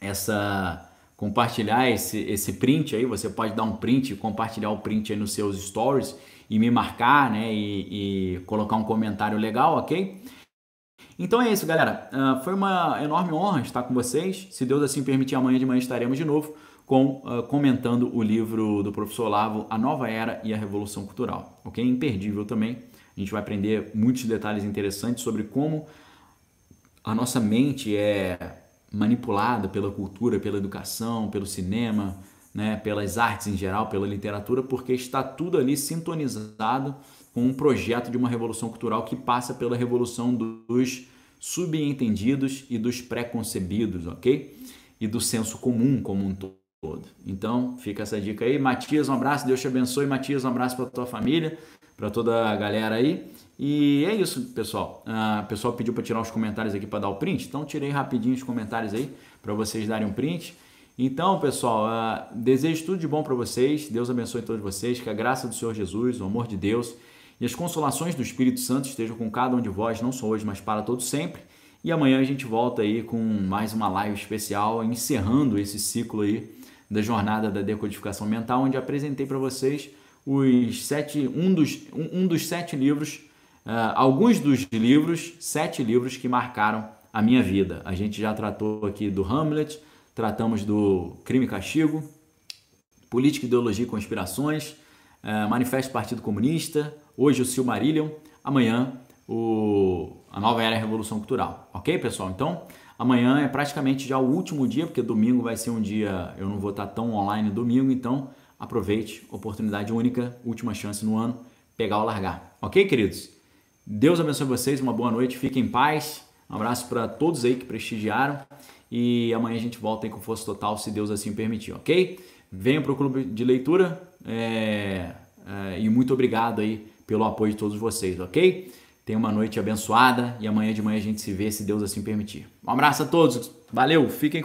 essa compartilhar esse, esse print aí, você pode dar um print, compartilhar o print aí nos seus stories e me marcar, né, e, e colocar um comentário legal, ok? Então é isso, galera. Uh, foi uma enorme honra estar com vocês. Se Deus assim permitir, amanhã de manhã estaremos de novo com, uh, comentando o livro do professor Olavo, A Nova Era e a Revolução Cultural. Ok? Imperdível também. A gente vai aprender muitos detalhes interessantes sobre como a nossa mente é manipulada pela cultura, pela educação, pelo cinema, né, pelas artes em geral, pela literatura, porque está tudo ali sintonizado com um projeto de uma revolução cultural que passa pela revolução dos subentendidos e dos preconcebidos, ok? E do senso comum como um todo. Então, fica essa dica aí. Matias, um abraço, Deus te abençoe. Matias, um abraço para tua família, para toda a galera aí. E é isso, pessoal. Uh, o pessoal pediu para tirar os comentários aqui para dar o print, então tirei rapidinho os comentários aí para vocês darem um print. Então, pessoal, uh, desejo tudo de bom para vocês. Deus abençoe todos vocês. Que a graça do Senhor Jesus, o amor de Deus e as consolações do Espírito Santo estejam com cada um de vós, não só hoje, mas para todos sempre. E amanhã a gente volta aí com mais uma live especial, encerrando esse ciclo aí da jornada da decodificação mental, onde apresentei para vocês os sete, um dos, um, dos sete livros, uh, alguns dos livros, sete livros que marcaram a minha vida. A gente já tratou aqui do Hamlet, tratamos do Crime e Castigo, Política, Ideologia e Conspirações, uh, Manifesto do Partido Comunista, Hoje o Silmarillion, amanhã o, a nova era Revolução Cultural. Ok, pessoal? Então, amanhã é praticamente já o último dia, porque domingo vai ser um dia, eu não vou estar tão online domingo, então aproveite, oportunidade única, última chance no ano, pegar ou largar. Ok, queridos? Deus abençoe vocês, uma boa noite, fiquem em paz. Um abraço para todos aí que prestigiaram e amanhã a gente volta aí com força total, se Deus assim permitir, ok? Venham para o clube de leitura é, é, e muito obrigado aí pelo apoio de todos vocês, ok? Tenha uma noite abençoada e amanhã de manhã a gente se vê, se Deus assim permitir. Um abraço a todos, valeu, fiquem